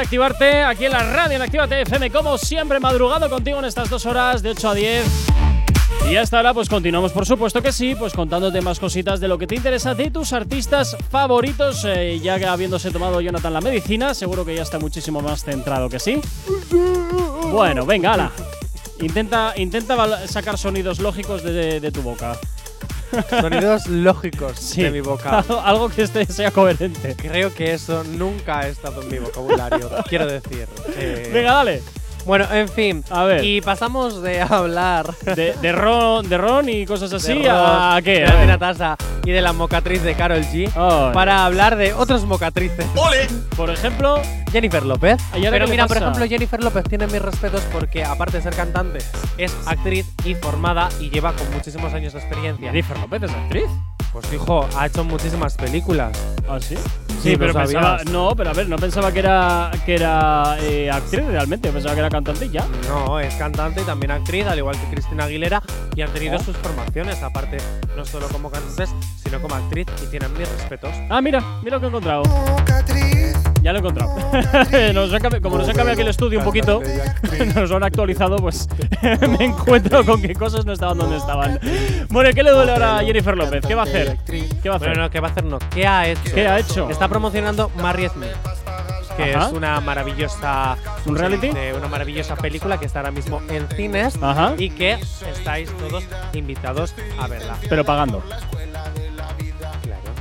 Activarte aquí en la radio en Actívate FM, como siempre, madrugado contigo en estas dos horas de 8 a 10. Y hasta ahora, pues continuamos, por supuesto que sí, pues contándote más cositas de lo que te interesa de tus artistas favoritos. eh, ya que habiéndose tomado Jonathan la medicina, seguro que ya está muchísimo más centrado que sí. Bueno, venga, ala. Intenta, intenta sacar sonidos lógicos de tu boca. Sonidos lógicos Sí. de mi boca. Algo que este sea coherente. Creo que eso nunca ha estado en mi vocabulario. quiero decir. eh, Venga, dale. Bueno, en fin. A ver. Y pasamos de hablar De, de ron, de ron y cosas así de a, a qué? de A ver. Tina Tasa y de la mocatriz de Carol G Ay. para hablar de otros mocatrices. ¡Ole! Por ejemplo, Jennifer López. ¿Y ahora Pero mira, por ejemplo, Jennifer López tiene mis respetos porque, aparte de ser cantante, es actriz y formada y lleva con muchísimos años de experiencia. Jennifer López es actriz. Pues hijo, ha hecho muchísimas películas. ¿Ah, sí? Sí, Sí, pero ¿lo pensaba. No, pero a ver, no pensaba que era, que era eh, actriz realmente. Pensaba que era cantante y ya. No, es cantante y también actriz, al igual que Cristina Aguilera, y han tenido Oh. sus formaciones, aparte, no solo como cantantes, sino como actriz, y tienen mis respetos. Ah, mira, mira lo que he encontrado. Ya lo he encontrado. Nos han como nos han cambiado aquí el estudio un poquito, nos lo han actualizado, pues me encuentro con que cosas no estaban donde estaban. Bueno, ¿y ¿qué le duele ahora a Jennifer López? ¿Qué va a hacer? ¿Qué va a hacer? Bueno, no, ¿qué va a hacer? No, ¿qué ha hecho? ¿Qué ha hecho? Está promocionando Marry Me, que Ajá. es una maravillosa. ¿Un reality? de una maravillosa película que está ahora mismo en cines Ajá. y que estáis todos invitados a verla. Pero pagando.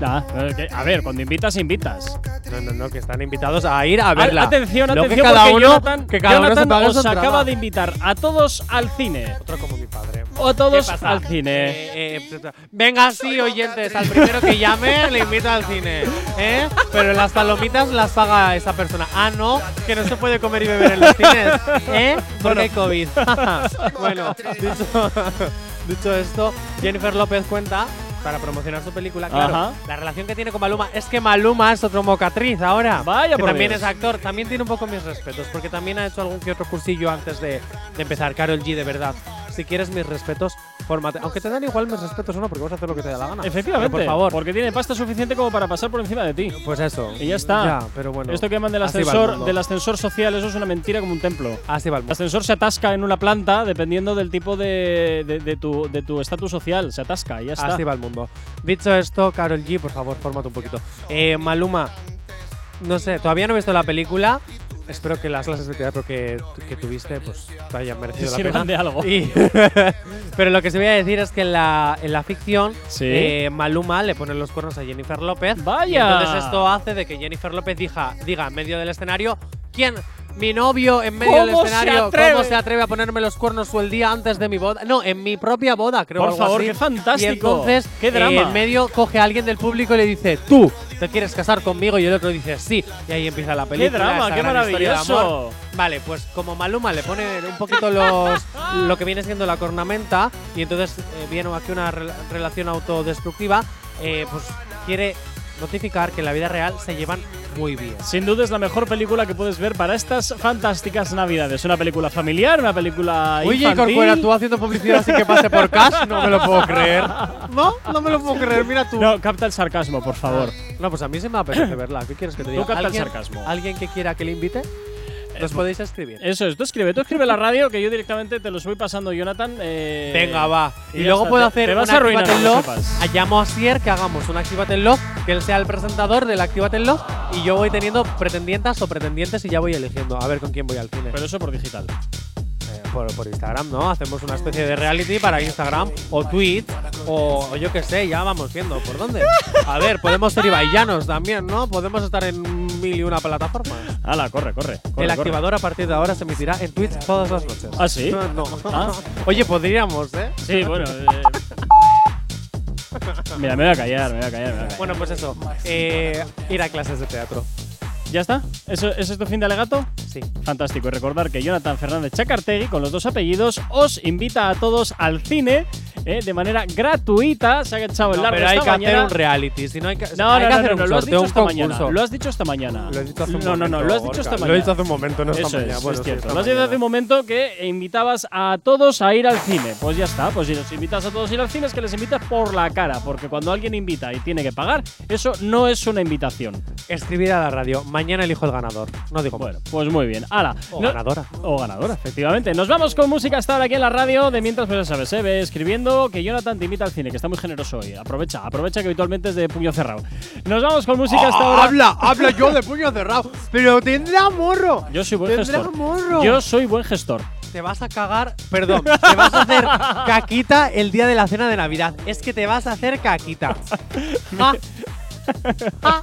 Ah, eh, que- a ver, cuando invitas, invitas. No, no, no, que están invitados a ir a verla. Atención, Luego atención, que cada porque uno, Jonathan, que cada uno se Jonathan os acaba de invitar a todos al cine. Otro como mi padre. O a todos ¿Qué pasa? al cine. Eh, eh, venga, sí, oyentes, al primero que llame le invito al cine. ¿eh? Pero las palomitas las paga esa persona. Ah, no, que no se puede comer y beber en los cines. ¿eh? Porque hay COVID. bueno, dicho, dicho esto, Jennifer López cuenta. Para promocionar su película, claro. Ajá. La relación que tiene con Maluma es que Maluma es otro mocatriz ahora. Vaya que por también Dios. es actor. También tiene un poco mis respetos, porque también ha hecho algún que otro cursillo antes de, de empezar. Carol G, de verdad. Si quieres mis respetos, fórmate. Aunque te dan igual mis respetos o no, porque vas a hacer lo que te dé la gana. Efectivamente, Pero por favor. porque tiene pasta suficiente como para pasar por encima de ti. Pues eso. Y ya está. Ya, pero bueno. Esto que llaman del el ascensor, del ascensor social, eso es una mentira como un templo. Así va el El mundo. ascensor se atasca en una planta dependiendo del tipo de, de- de tu de tu estatus social. Se atasca y ya está. Así va el mundo. Dicho esto, Carol G, por favor, fórmate un poquito. Eh, Maluma, no sé, todavía no he visto la película. Espero que las clases de teatro que, que tuviste pues te hayan merecido la Sirvan pena. de algo. Y- pero lo que se voy a decir es que en la, en la ficción Sí. eh, Maluma le pone los cuernos a Jennifer López. Vaya. Y entonces esto hace de que Jennifer López diga, diga en medio del escenario, ¿quién? Mi novio en medio del ¿Cómo se escenario, atreve? ¿cómo se atreve a ponerme los cuernos o el día antes de mi boda? No, en mi propia boda, creo. Por algo favor, así. qué fantástico. Y entonces, Qué eh, drama. en medio coge a alguien del público y le dice, tú, ¿te quieres casar conmigo? Y el otro dice, sí. Y ahí empieza la película. drama, qué historia de maravilloso. Vale, pues como Maluma le pone un poquito los, lo que viene siendo la cornamenta y entonces eh, viene aquí una rel- relación autodestructiva, eh, pues quiere notificar que en la vida real se llevan muy bien. Sin duda es la mejor película que puedes ver para estas fantásticas navidades. Una película familiar, una película Oye, infantil. Corcuera, tú haciendo publicidad así que pase por cash, no me lo puedo creer. No, no me lo puedo creer, mira tú. No, capta el sarcasmo, por favor. No, pues a mí se me apetece verla. ¿Qué quieres que te diga? Tú capta el ¿Alguien- sarcasmo. ¿Alguien que quiera que le invite? Nos podéis escribir. Eso es, tú escribe, tú escribe la radio que yo directamente te los voy pasando, Jonathan. eh, Venga, va. Y, luego está, puedo hacer te vas un a arruinar, Love. sepas. Llamo a Sier que hagamos un Actívate Love, que él sea el presentador del Actívate Love y yo voy teniendo pretendientas o pretendientes y ya voy eligiendo a ver con quién voy al cine. Pero eso por digital. Por, por Instagram, ¿no? Hacemos una especie de reality para Instagram o Twitch o, o yo qué sé, ya vamos viendo por dónde. A ver, podemos ser ibaillanos también, ¿no? Podemos estar en mil y una plataformas. Hala, corre, corre. corre, el corre. activador a partir de ahora se emitirá en Twitch todas las noches. ¿Ah, sí? No. no. Ah. Oye, podríamos, ¿eh? Sí, bueno. eh, Mira, me voy a callar, me voy a callar, me voy a callar. Bueno, pues eso. eh, ir a clases de teatro. ¿Ya está? ¿Eso, ¿Ese es tu fin de alegato? Sí. Fantástico. Y recordar que Jonathan Fernández Chacartegui, con los dos apellidos, os invita a todos al cine eh, de manera gratuita. Se ha echado el No, largo pero hay que mañana. hacer un reality. Si no hay que, No, hay no, que hacer un lo has dicho esta mañana. Lo has dicho esta mañana. Lo he dicho hace un no, no, no, momento, lo has dicho esta Lo mañana. he dicho hace un momento, no esta Eso mañana. es, Bueno, es sí, cierto. esta Lo has dicho hace un momento que invitabas a todos a ir al cine. Pues ya está, pues si los invitas a todos a ir al cine es que les invitas por la cara, porque cuando alguien invita y tiene que pagar, eso no es una invitación. Escribir a la radio. Mañana elijo el ganador. No digo Bueno, pues muy bien. Hala. O ganadora. O ganadora, efectivamente. Nos vamos con música hasta ahora aquí en la radio. De mientras, pues ya sabes, ¿eh? ve escribiendo que Jonathan te invita al cine, que está muy generoso hoy. Aprovecha, aprovecha que habitualmente es de puño cerrado. Nos vamos con música hasta ahora. Ah, Habla, habla yo de puño cerrado. Pero tendrá morro. Yo soy buen Tendrá gestor. morro. Yo soy buen gestor. Te vas a cagar. Perdón, te vas a hacer caquita el día de la cena de Navidad. Es que te vas a hacer caquita. Ah. Ah.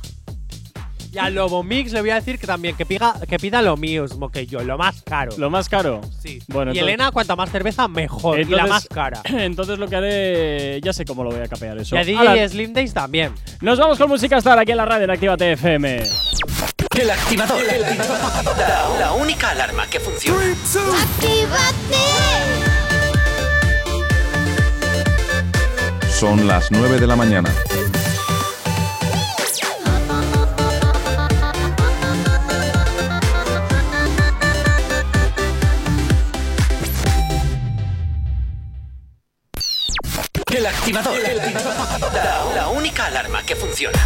Y a Lobo Mix le voy a decir que también que pida, que pida lo mismo que yo, lo más caro. Lo más caro. Sí. Bueno, y entonces- Elena, cuanta más cerveza, mejor. y la más cara. Entonces lo que haré. Ya sé cómo lo voy a capear eso. Y a DJ Slim Days también. Nos vamos con música hasta ahora aquí en la radio en Actívate FM. El activador. La, la única alarma que funciona. Son las 9 de la mañana. El activador. La, la única alarma que funciona.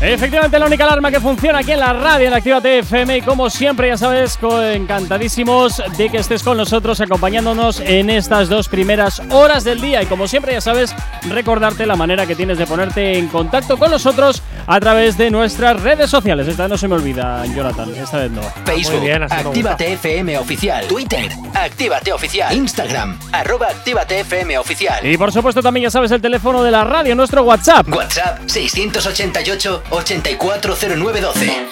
Efectivamente, la única alarma que funciona aquí en la radio, en Activa TFM. Y como siempre, ya sabes, encantadísimos de que estés con nosotros, acompañándonos en estas dos primeras horas del día. Y como siempre, ya sabes, recordarte la manera que tienes de ponerte en contacto con nosotros a través de nuestras redes sociales. Esta vez no se me olvida, Jonathan, esta vez no. Facebook, Actívate FM Oficial. Twitter, Actívate Oficial. Instagram, arroba Actívate FM Oficial. Y por supuesto, también ya sabes el teléfono de la radio, nuestro WhatsApp. WhatsApp 688-840912.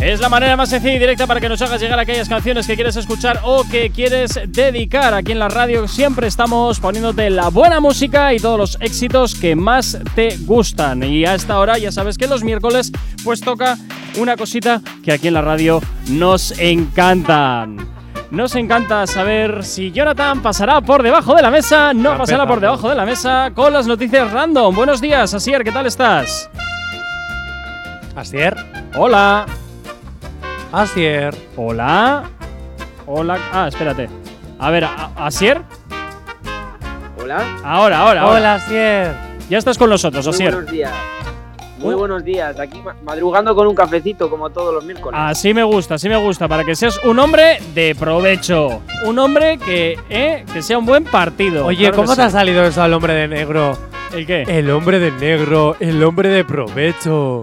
Es la manera más sencilla y directa para que nos hagas llegar aquellas canciones que quieres escuchar o que quieres dedicar. Aquí en la radio siempre estamos poniéndote la buena música y todos los éxitos que más te gustan. Y a esta hora ya sabes que los miércoles pues toca una cosita que aquí en la radio nos encantan. Nos encanta saber si Jonathan pasará por debajo de la mesa, no pasará por debajo de la mesa con las noticias random. Buenos días, Asier, ¿qué tal estás? Asier. Hola. Asier. Hola. Hola. Ah, espérate. A ver, ¿a- ¿Asier? Hola. Ahora, ahora, ahora. Hola, Asier. Ya estás con nosotros, Muy Asier. buenos días. Muy buenos días. Aquí ma- madrugando con un cafecito como todos los miércoles. Así me gusta, así me gusta, para que seas un hombre de provecho. Un hombre que, eh, que sea un buen partido. Oye, Claro ¿cómo te sí. ha salido eso al hombre de negro? ¿El qué? El hombre de negro, el hombre de provecho.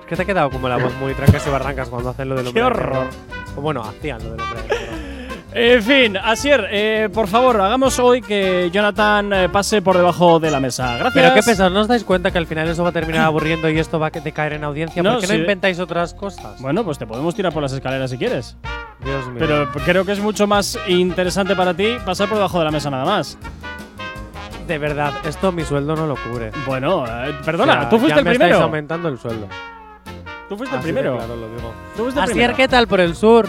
Es que te ha quedado como la voz muy trancas y barrancas cuando hacen lo del hombre ¡Qué de negro. horror! O bueno, hacían lo del hombre de negro. En fin, Asier, eh, por favor, hagamos hoy que Jonathan eh, pase por debajo de la mesa. Gracias. Pero qué pesados, ¿no os dais cuenta que al final eso va a terminar aburriendo y esto va a decaer en audiencia? No, ¿Por qué no sí. inventáis otras cosas? Bueno, pues te podemos tirar por las escaleras si quieres. Dios mío. Pero creo que es mucho más interesante para ti pasar por debajo de la mesa nada más. de verdad, esto mi sueldo no lo cubre. Bueno, eh, perdona, O sea, tú fuiste ya el me primero. estáis aumentando el sueldo. Tú fuiste el Así de primero. claro lo digo. Tú fuiste el Asier, primero. ¿qué tal por el sur?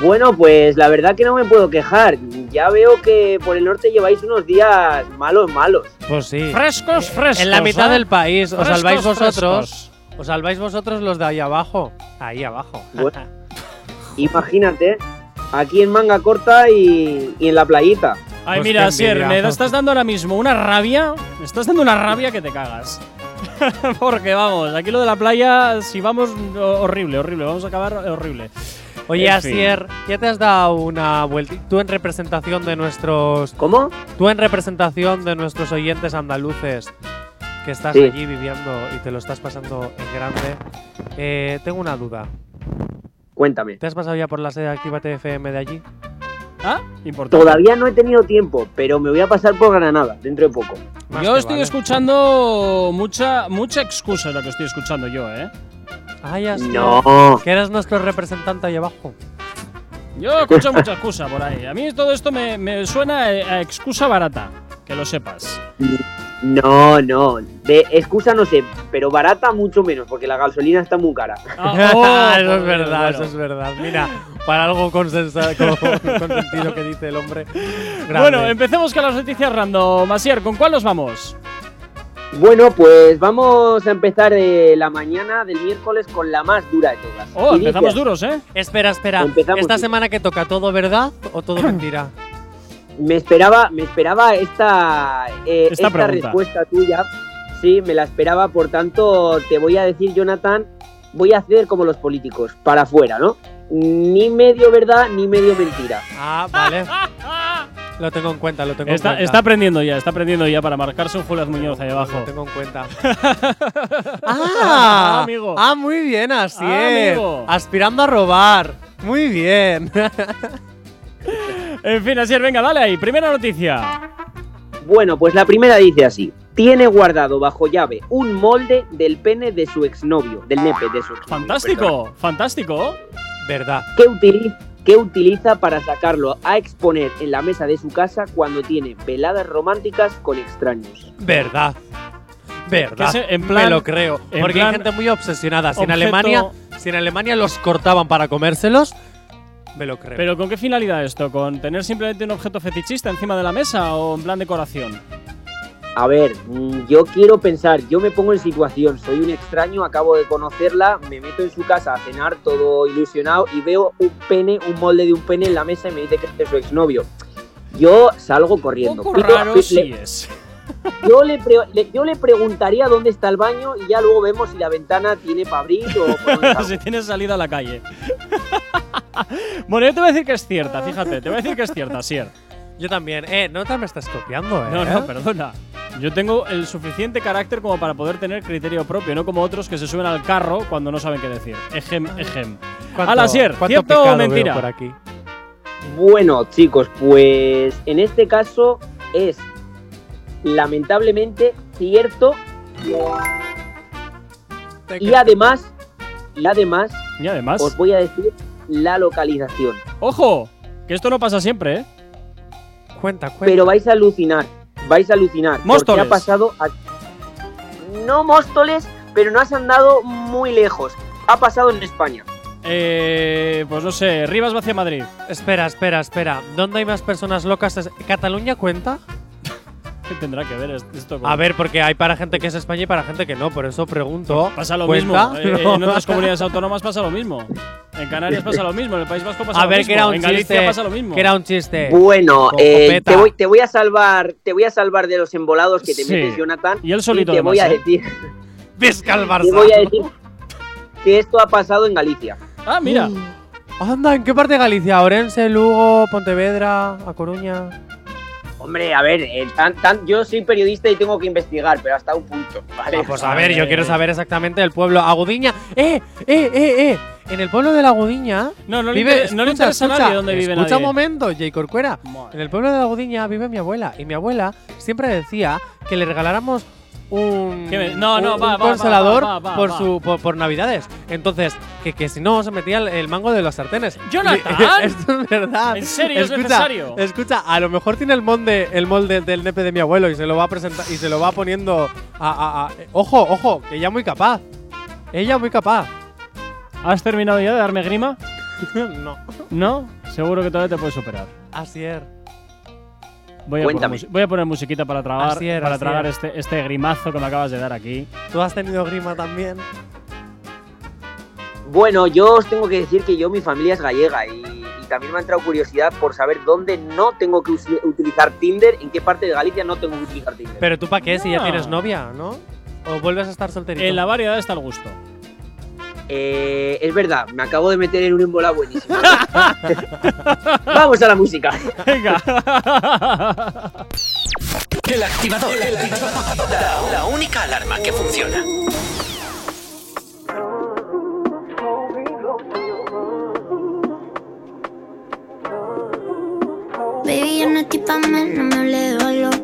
Bueno, pues la verdad que no me puedo quejar. Ya veo que por el norte lleváis unos días malos, malos. Pues sí. Frescos, frescos. En la mitad ¿eh? del país. Os salváis vosotros. frescos. Os salváis vosotros los de ahí abajo. Ahí abajo. Bueno, imagínate, aquí en manga corta y, y en la playita. Ay, Pues mira, qué Asier, envidia. me estás dando ahora mismo una rabia. Me estás dando una rabia que te cagas. Porque vamos, aquí lo de la playa, si vamos, ho- horrible, horrible. Vamos a acabar horrible. Oye, En fin. Asier, ya te has dado una vuelta. Tú en representación de nuestros. ¿Cómo? Tú en representación de nuestros oyentes andaluces. Que estás Sí. allí viviendo y te lo estás pasando en grande. Eh, tengo una duda. Cuéntame. ¿Te has pasado ya por la sede de Actívate FM de allí? Ah, importante. Todavía no he tenido tiempo, pero me voy a pasar por Granada dentro de poco. Más Yo estoy vale. escuchando mucha mucha excusa es la que estoy escuchando yo, ¿eh? Ay, Asier. No. Que eres nuestro representante ahí abajo. Yo escucho mucha excusa por ahí. A mí todo esto me, me suena a excusa barata, que lo sepas. No, no. De excusa no sé, pero barata mucho menos, porque la gasolina está muy cara. Ah, oh, eso es verdad, bueno. eso es verdad. Mira, para algo con, sensa- con, con sentido que dice el hombre. Grande. Bueno, empecemos con las noticias random. Masier, ¿con cuál nos vamos? Bueno, pues vamos a empezar eh, la mañana del miércoles con la más dura de todas. Oh, empezamos duros, ¿eh? Espera, espera. Empezamos, ¿Esta sí. semana que toca todo verdad o todo mentira? Me esperaba, me esperaba esta, eh, Esta esta, respuesta tuya. Sí, me la esperaba, por tanto, te voy a decir, Jonathan, voy a hacer como los políticos, para afuera, ¿no? Ni medio verdad, ni medio mentira. Ah, vale. Lo tengo en cuenta, lo tengo en Está, cuenta. está aprendiendo ya, está aprendiendo ya para marcarse un Julián Muñoz ahí abajo. Lo tengo en cuenta. Ah, ah, amigo. Ah, muy bien, así Ah, es. amigo. Aspirando a robar. Muy bien. En fin, Asier, venga, dale ahí. Primera noticia. Bueno, pues la primera dice así. Tiene guardado bajo llave un molde del pene de su exnovio, del nepe de su exnovio. perdón. Fantástico, fantástico. verdad. ¿Qué utiliza, ¿Qué utiliza para sacarlo a exponer en la mesa de su casa cuando tiene veladas románticas con extraños? Verdad. Verdad. Que se- en plan- Me lo creo. en Porque plan hay gente muy obsesionada. Si en, Alemania, si en Alemania los cortaban para comérselos, me lo creo. ¿Pero con qué finalidad esto? ¿Con tener simplemente un objeto fetichista encima de la mesa o en plan decoración? A ver, mm, yo quiero pensar, yo me pongo en situación, soy un extraño, acabo de conocerla, me meto en su casa a cenar todo ilusionado y veo un pene, un molde de un pene en la mesa y me dice que es su exnovio. yo salgo corriendo. Poco Pido- raro le- sí es. yo, le pre- le- yo le preguntaría dónde está el baño y ya luego vemos si la ventana tiene para abrir o si tienes salida a la calle. bueno, yo te voy a decir que es cierta, fíjate, te voy a decir que es cierta, Sier. Yo también. Eh, no te me estás copiando, eh. No, no, perdona. Yo tengo el suficiente carácter como para poder tener criterio propio, no como otros que se suben al carro cuando no saben qué decir. Ejem, ejem. ¿Cuánto- Ala, Sier, cuánto ¿cierto o mentira? por aquí? Bueno, chicos, pues en este caso es lamentablemente cierto y además y además Y además, os voy a decir la localización, ojo, que esto no pasa siempre, ¿eh? Cuenta, cuenta. pero vais a alucinar, vais a alucinar porque Móstoles. ha pasado a- no Móstoles, pero no has andado muy lejos. Ha pasado en España. Eh, pues no sé, Rivas va hacia Madrid. Espera, espera, espera. ¿Dónde hay más personas locas? Es- ¿Cataluña cuenta? ¿Qué tendrá que ver es- esto con- A ver, porque hay para gente que es España y para gente que no, por eso pregunto. Pasa lo ¿Cuenta? mismo. Eh, en otras comunidades autónomas pasa lo mismo. En Canarias pasa lo mismo. En el País Vasco pasa A lo ver, mismo. que era un en Galicia chiste. pasa lo mismo. Que era un chiste. Bueno, eh, te, voy, te voy a salvar, te voy a salvar de los embolados que te Sí. metes, Jonathan. Y él solito te voy a ¿eh? decir, Pesca al te voy a decir que esto ha pasado en Galicia. Ah, mira. Anda, ¿en qué parte de Galicia? ¿Orense, Lugo, Pontevedra, A Coruña? Hombre, a ver, eh, tan- tan- yo soy periodista y tengo que investigar, pero hasta un punto, ¿vale? Ah, pues a ver, yo quiero saber exactamente el pueblo. Agudiña. ¡Eh, eh, eh, eh! En el pueblo de la Agudiña. No, no le vive, inter- no le interesa a nadie dónde vive Escucha nadie. un momento, J. Corcuera. En el pueblo de la Agudiña vive mi abuela. Y mi abuela siempre decía que le regaláramos un, ¿Qué me- no, no, un- va, un va, consolador por, va. Su, por, por navidades. Entonces, que, que si no se metía el, el mango de los sartenes. ¡Jonathan! Esto es verdad. ¿En serio es escucha, necesario? Escucha, a lo mejor tiene el molde, el molde del nepe de mi abuelo y se lo va a presentar y se lo va poniendo a, a- a- Ojo, ojo, que ella muy capaz. Ella muy capaz. ¿Has terminado ya de darme grima? no. ¿No? Seguro que todavía te puedes superar. Así es. Voy a, poner, voy a poner musiquita para tragar, es, para así tragar es. este, este grimazo que me acabas de dar aquí. ¿Tú has tenido grima también? Bueno, yo os tengo que decir que yo, mi familia es gallega y, y también me ha entrado curiosidad por saber dónde no tengo que utilizar Tinder, en qué parte de Galicia no tengo que utilizar Tinder. Pero tú para qué si ya tienes novia, ¿no? ¿O vuelves a estar solterito? En la variedad está el gusto. Eh, es verdad, me acabo de meter en un embola buenísimo. Vamos a la música. Venga. El activador. La, la única alarma que funciona. Baby, yo no estoy pa' más, no me hable de valor.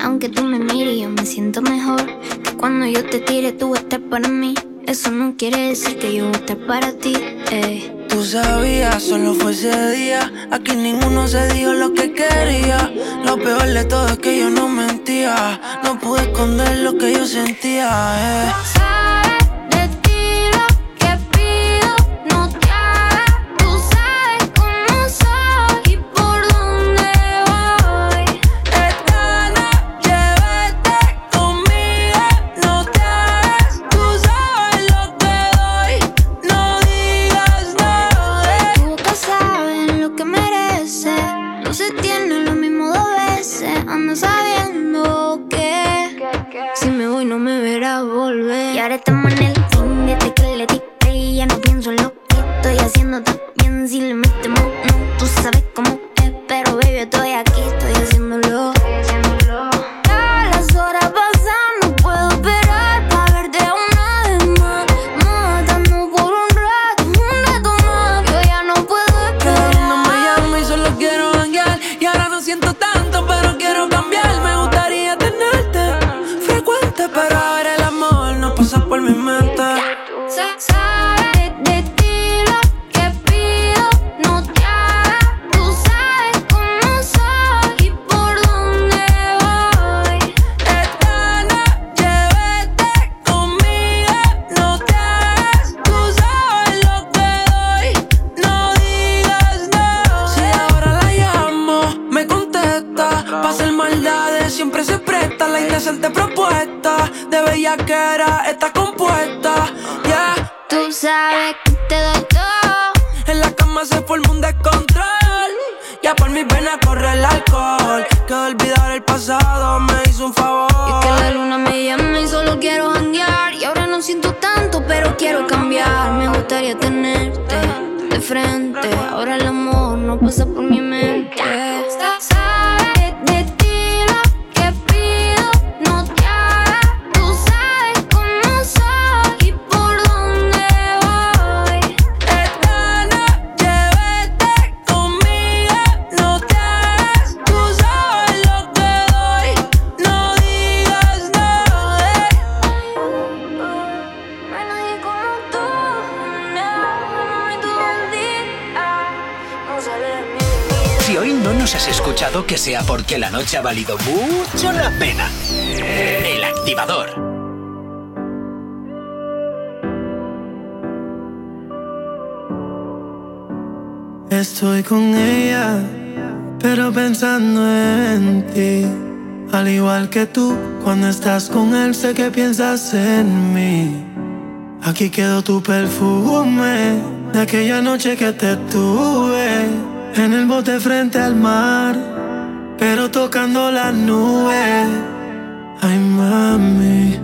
Aunque tú me mires, yo me siento mejor. Que cuando yo te tire, tú estar para mí. Eso no quiere decir que yo voy a estar para ti. eh. Tú sabías, solo fue ese día. Aquí ninguno se dijo lo que quería. Lo peor de todo es que yo no mentía. No pude esconder lo que yo sentía. Eh. Que la noche ha valido mucho la pena. El activador. Estoy con ella, pero pensando en ti. Al igual que tú, cuando estás con él, sé que piensas en mí. Aquí quedó tu perfume de aquella noche que te tuve en el bote frente al mar, pero tocando las nubes. Ay, mami,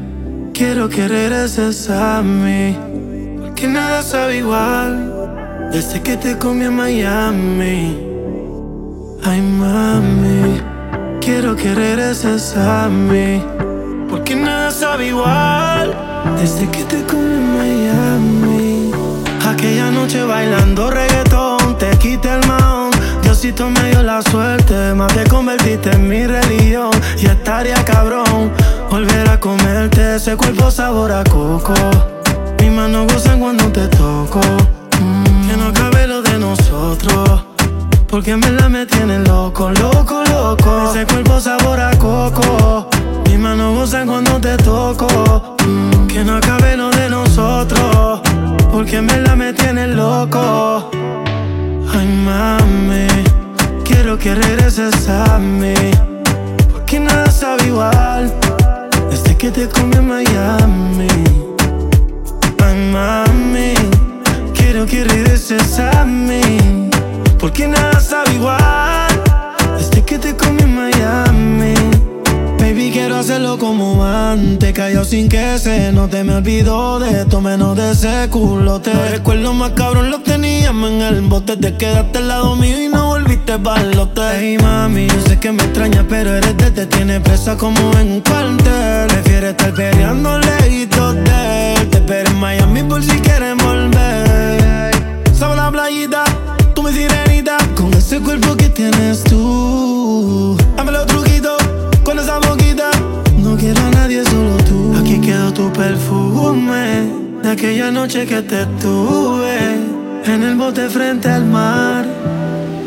quiero que regreses a mí, porque nada sabe igual desde que te comí en Miami. Ay, mami, quiero que regreses a mí, porque nada sabe igual desde que te comí en Miami. Aquella noche bailando reggaetón, te quité el maón. Diosito me dio la suerte, más te convertiste en mi religión. Y estaría cabrón volver a comerte ese cuerpo sabor a coco. Mis manos gozan cuando te toco. Mm, que no cabe lo de nosotros. Porque en verdad me tienen loco, loco, loco. Ese cuerpo sabor a coco. Mis manos gozan cuando te toco. Mm, que no acabe lo de nosotros. Porque en verdad me tienen loco. Ay, mami. Quiero que regreses a mí. Porque nada sabe igual. Desde que te comí en Miami. Ay, mami. Quiero que regreses a mí. Porque nada sabe igual. Desde que te comí en Miami. Hacerlo como antes. Callado sin que se note. Me olvido de esto, menos de ese culote. Los recuerdos más cabrón los teníamos en el bote. Te quedaste al lado mío y no volviste pa'lote. Hey, mami, yo sé que me extrañas, pero eres de te tiene presa como en un cuartel. Prefieres estar peleando lejitos de él. Te espero en Miami por si quieres volver. Sabe la playita, tú mi sirenita. Con ese cuerpo que tienes tú. Dame los truquitos con esa boquita. Quiero a nadie, solo tú. Aquí quedó tu perfume de aquella noche que te tuve en el bote frente al mar,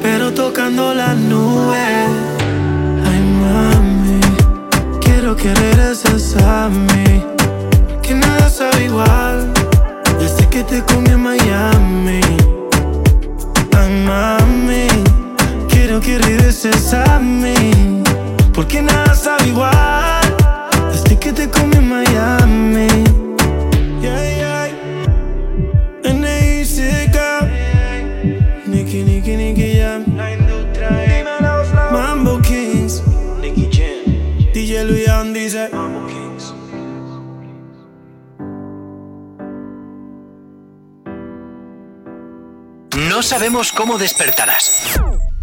pero tocando las nubes. Ay, mami, quiero que regreses a mí. Que nada sabe igual desde que te comí en Miami. Ay, mami, quiero que regreses a. Porque nada sabe igual desde que te comí en Miami. Yeah, yeah. N.I.C.K. Nicky, Nicky, Nicky Jam. Mambo Kings. Nicky Jam. DJ Luian dice. Mambo Kings. No sabemos cómo despertarás,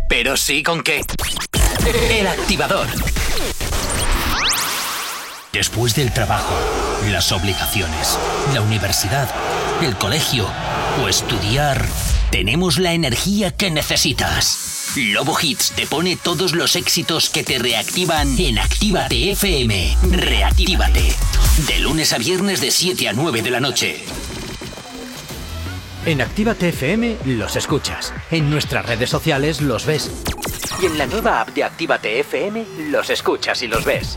pero sí con qué. El activador. Después del trabajo, las obligaciones, la universidad, el colegio o estudiar, tenemos la energía que necesitas. Lobo Hits te pone todos los éxitos que te reactivan en Actívate FM. Reactívate. De lunes a viernes de 7 a 9 de la noche. En Actívate FM los escuchas. En nuestras redes sociales los ves. Y en la nueva app de Actívate FM los escuchas y los ves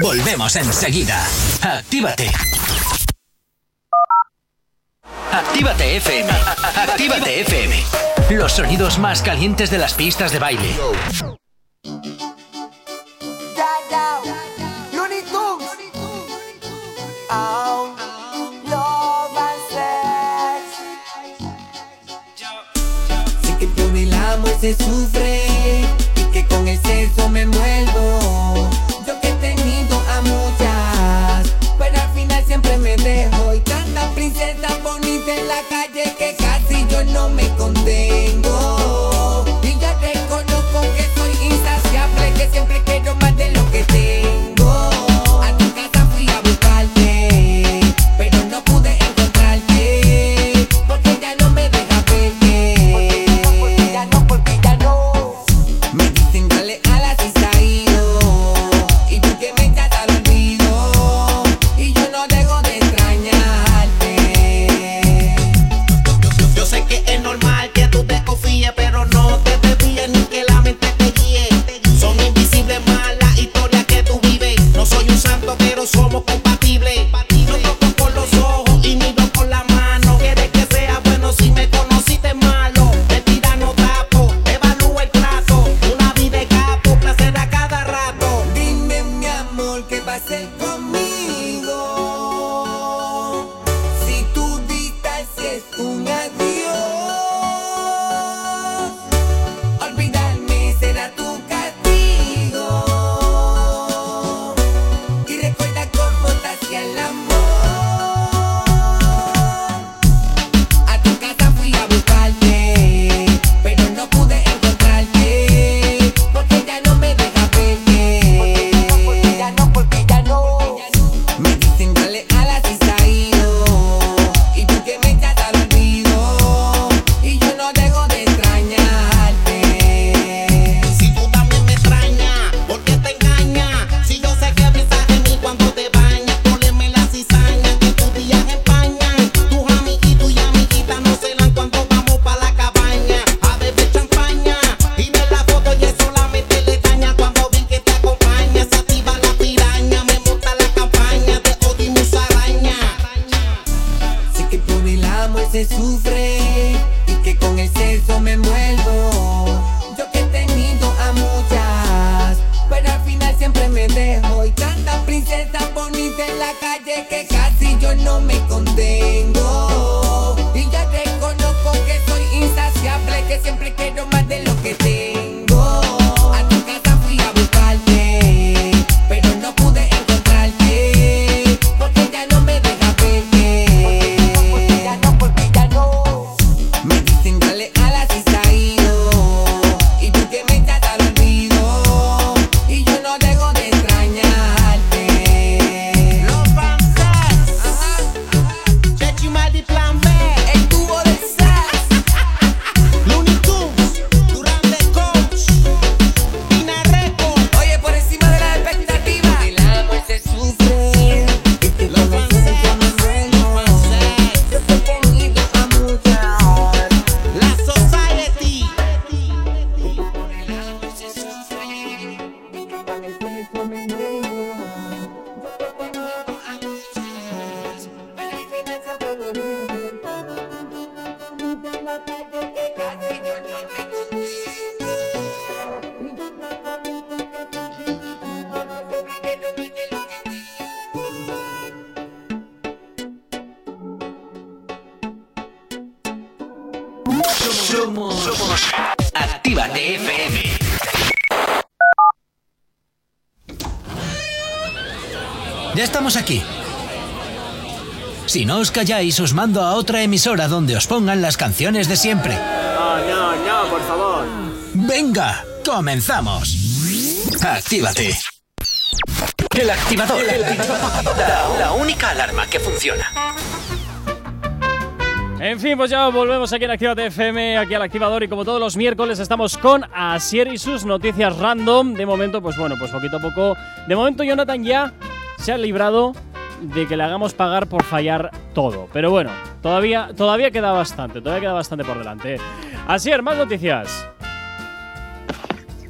Volvemos enseguida. Actívate. Actívate FM. Actívate FM. Los sonidos más calientes de las pistas de baile. Se sufre y que con el me muevo me dejo y tantas princesas bonitas en la calle que casi yo no me contengo. Ya estamos aquí. Si no os calláis, os mando a otra emisora donde os pongan las canciones de siempre. No, no, no, por favor. Venga, comenzamos. Actívate. El activador. El. La, la única alarma que funciona. En fin, pues ya volvemos aquí en Actívate FM, aquí al activador y como todos los miércoles estamos con Asier y sus noticias random. De momento, pues bueno, pues poquito a poco. De momento Jonathan ya se ha librado de que le hagamos pagar por fallar todo. Pero bueno, todavía, todavía queda bastante, todavía queda bastante por delante. Asier, más noticias.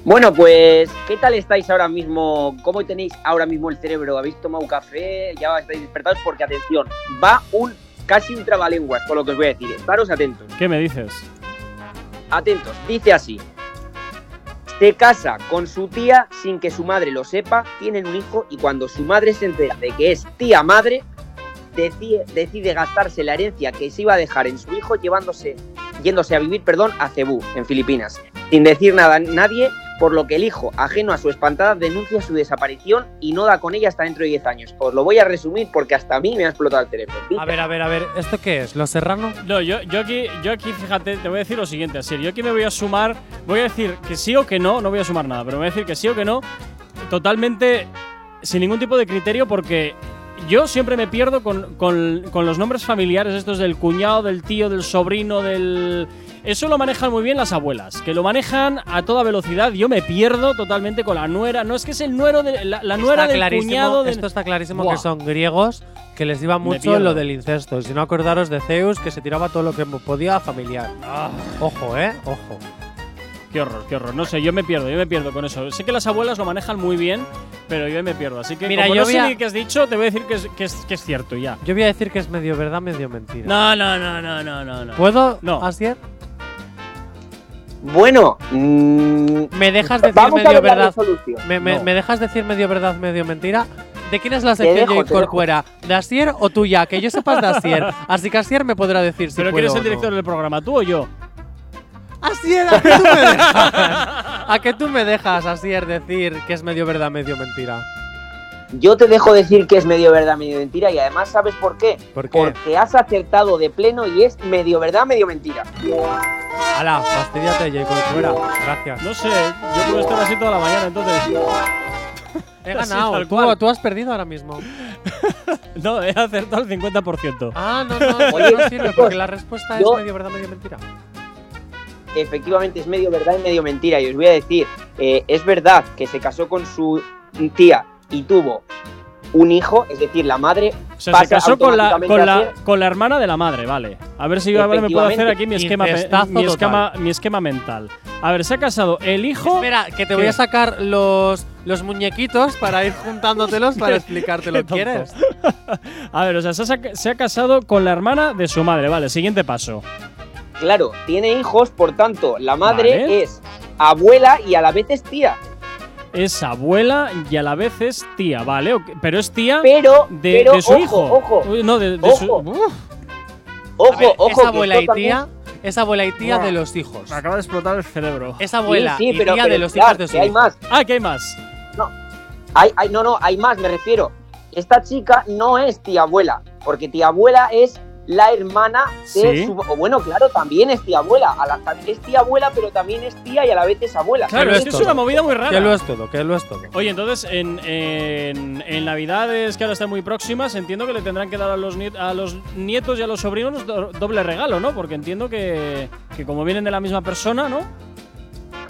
Bueno, pues, ¿qué tal estáis ahora mismo? ¿Cómo tenéis ahora mismo el cerebro? ¿Habéis tomado café? ¿Ya estáis despertados? Porque, atención, va un casi un trabalenguas con lo que os voy a decir. Estaros atentos. ¿Qué me dices? Atentos. Dice así. Se casa con su tía sin que su madre lo sepa, tienen un hijo y cuando su madre se entera de que es tía madre, decide, decide gastarse la herencia que se iba a dejar en su hijo llevándose, yéndose a vivir, perdón, a Cebú, en Filipinas, sin decir nada a nadie, por lo que el hijo, ajeno a su espantada, denuncia su desaparición y no da con ella hasta dentro de 10 años. Os lo voy a resumir porque hasta a mí me ha explotado el cerebro. A ver, a ver, a ver, ¿esto qué es? ¿Los Serrano? No, yo, yo aquí, yo aquí, fíjate, te voy a decir lo siguiente, así. Yo aquí me voy a sumar, voy a decir que sí o que no, no voy a sumar nada, pero voy a decir que sí o que no, totalmente sin ningún tipo de criterio, porque yo siempre me pierdo con, con- con los nombres familiares, estos del cuñado, del tío, del sobrino, del. Eso lo manejan muy bien las abuelas, que lo manejan a toda velocidad. Yo me pierdo totalmente con la nuera. No es que es el nuero de la, la nuera del cuñado. de- Esto está clarísimo Buah. que son griegos que les iba mucho lo del incesto. Si no acordaros de Zeus que se tiraba todo lo que podía familiar. Ah. Ojo, eh, ojo. Qué horror, qué horror. No sé, yo me pierdo, yo me pierdo con eso. Sé que las abuelas lo manejan muy bien, pero yo me pierdo. Así que, Mira, como yo no sé a- ni qué has dicho, te voy a decir que es, que es, que es cierto ya. Yo voy a decir que es medio verdad, medio mentira. No, no, no, no, no, no. no. ¿Puedo, No. Asier? Bueno, mm, ¿Me dejas decir vamos a medio ver verdad? ¿Me, me- No. me dejas decir medio verdad, medio mentira? ¿De quién es la sección dejo. Corcuera? ¿De Asier o tuya? Que yo sepas de Asier. Así que Asier me podrá decir si ¿Pero puedo quién es el no. director del programa, tú o yo? Asier, ¿a qué tú me dejas? ¿A qué tú me dejas, Asier, decir que es medio verdad, medio mentira? Yo te dejo decir que es medio verdad, medio mentira y además ¿sabes por qué? ¿Por qué? Porque has acertado de pleno y es medio verdad, medio mentira. Hala, fastidiate, J. Corcuera. Gracias. No sé, yo puedo estar así toda la mañana, entonces. He ganado. Tú, tú has perdido ahora mismo. No, he acertado el 50%. Ah, no, no, Oye, no sirve porque la respuesta yo- es medio verdad, medio mentira. Efectivamente es medio verdad y medio mentira y os voy a decir, eh, es verdad que se casó con su tía y tuvo un hijo, es decir, la madre O sea, se casó con la, con, la, con la hermana de la madre, vale. A ver si yo ahora me puedo hacer aquí mi esquema, mi, esquema, mi esquema mental. A ver, se ha casado el hijo. Espera, que te ¿Qué? voy a sacar los, los muñequitos para ir juntándotelos para explicártelo. ¿Quieres? A ver, o sea, se ha, se ha casado con la hermana de su madre, vale. Siguiente paso. Claro, tiene hijos, por tanto, la madre Vale. es abuela y a la vez es tía. Es abuela y a la vez es tía, vale. Pero es tía Pero, de, pero, de su ojo, hijo. ojo, no, de, de su. ojo. Uf, ojo, ver, ojo. es abuela y también- tía. Es abuela y tía de los hijos. me acaba de explotar el cerebro. Es abuela Sí, sí, y pero, tía pero de los claro, hijos de su que hay hijo. más. Ah, que hay más. Hay, hay, no, no, hay más, me refiero. Esta chica no es tía abuela, porque tía abuela es la hermana de Sí. su. O bueno, claro, también es tía abuela. A la, es tía abuela, pero también es tía y a la vez es abuela. Claro, es es que es una movida muy rara. Que lo es todo, que lo es todo. Oye, entonces en, en, en Navidades que ahora están muy próximas, entiendo que le tendrán que dar a los, niet- a los nietos y a los sobrinos do- doble regalo, ¿no? Porque entiendo que, que como vienen de la misma persona, ¿no?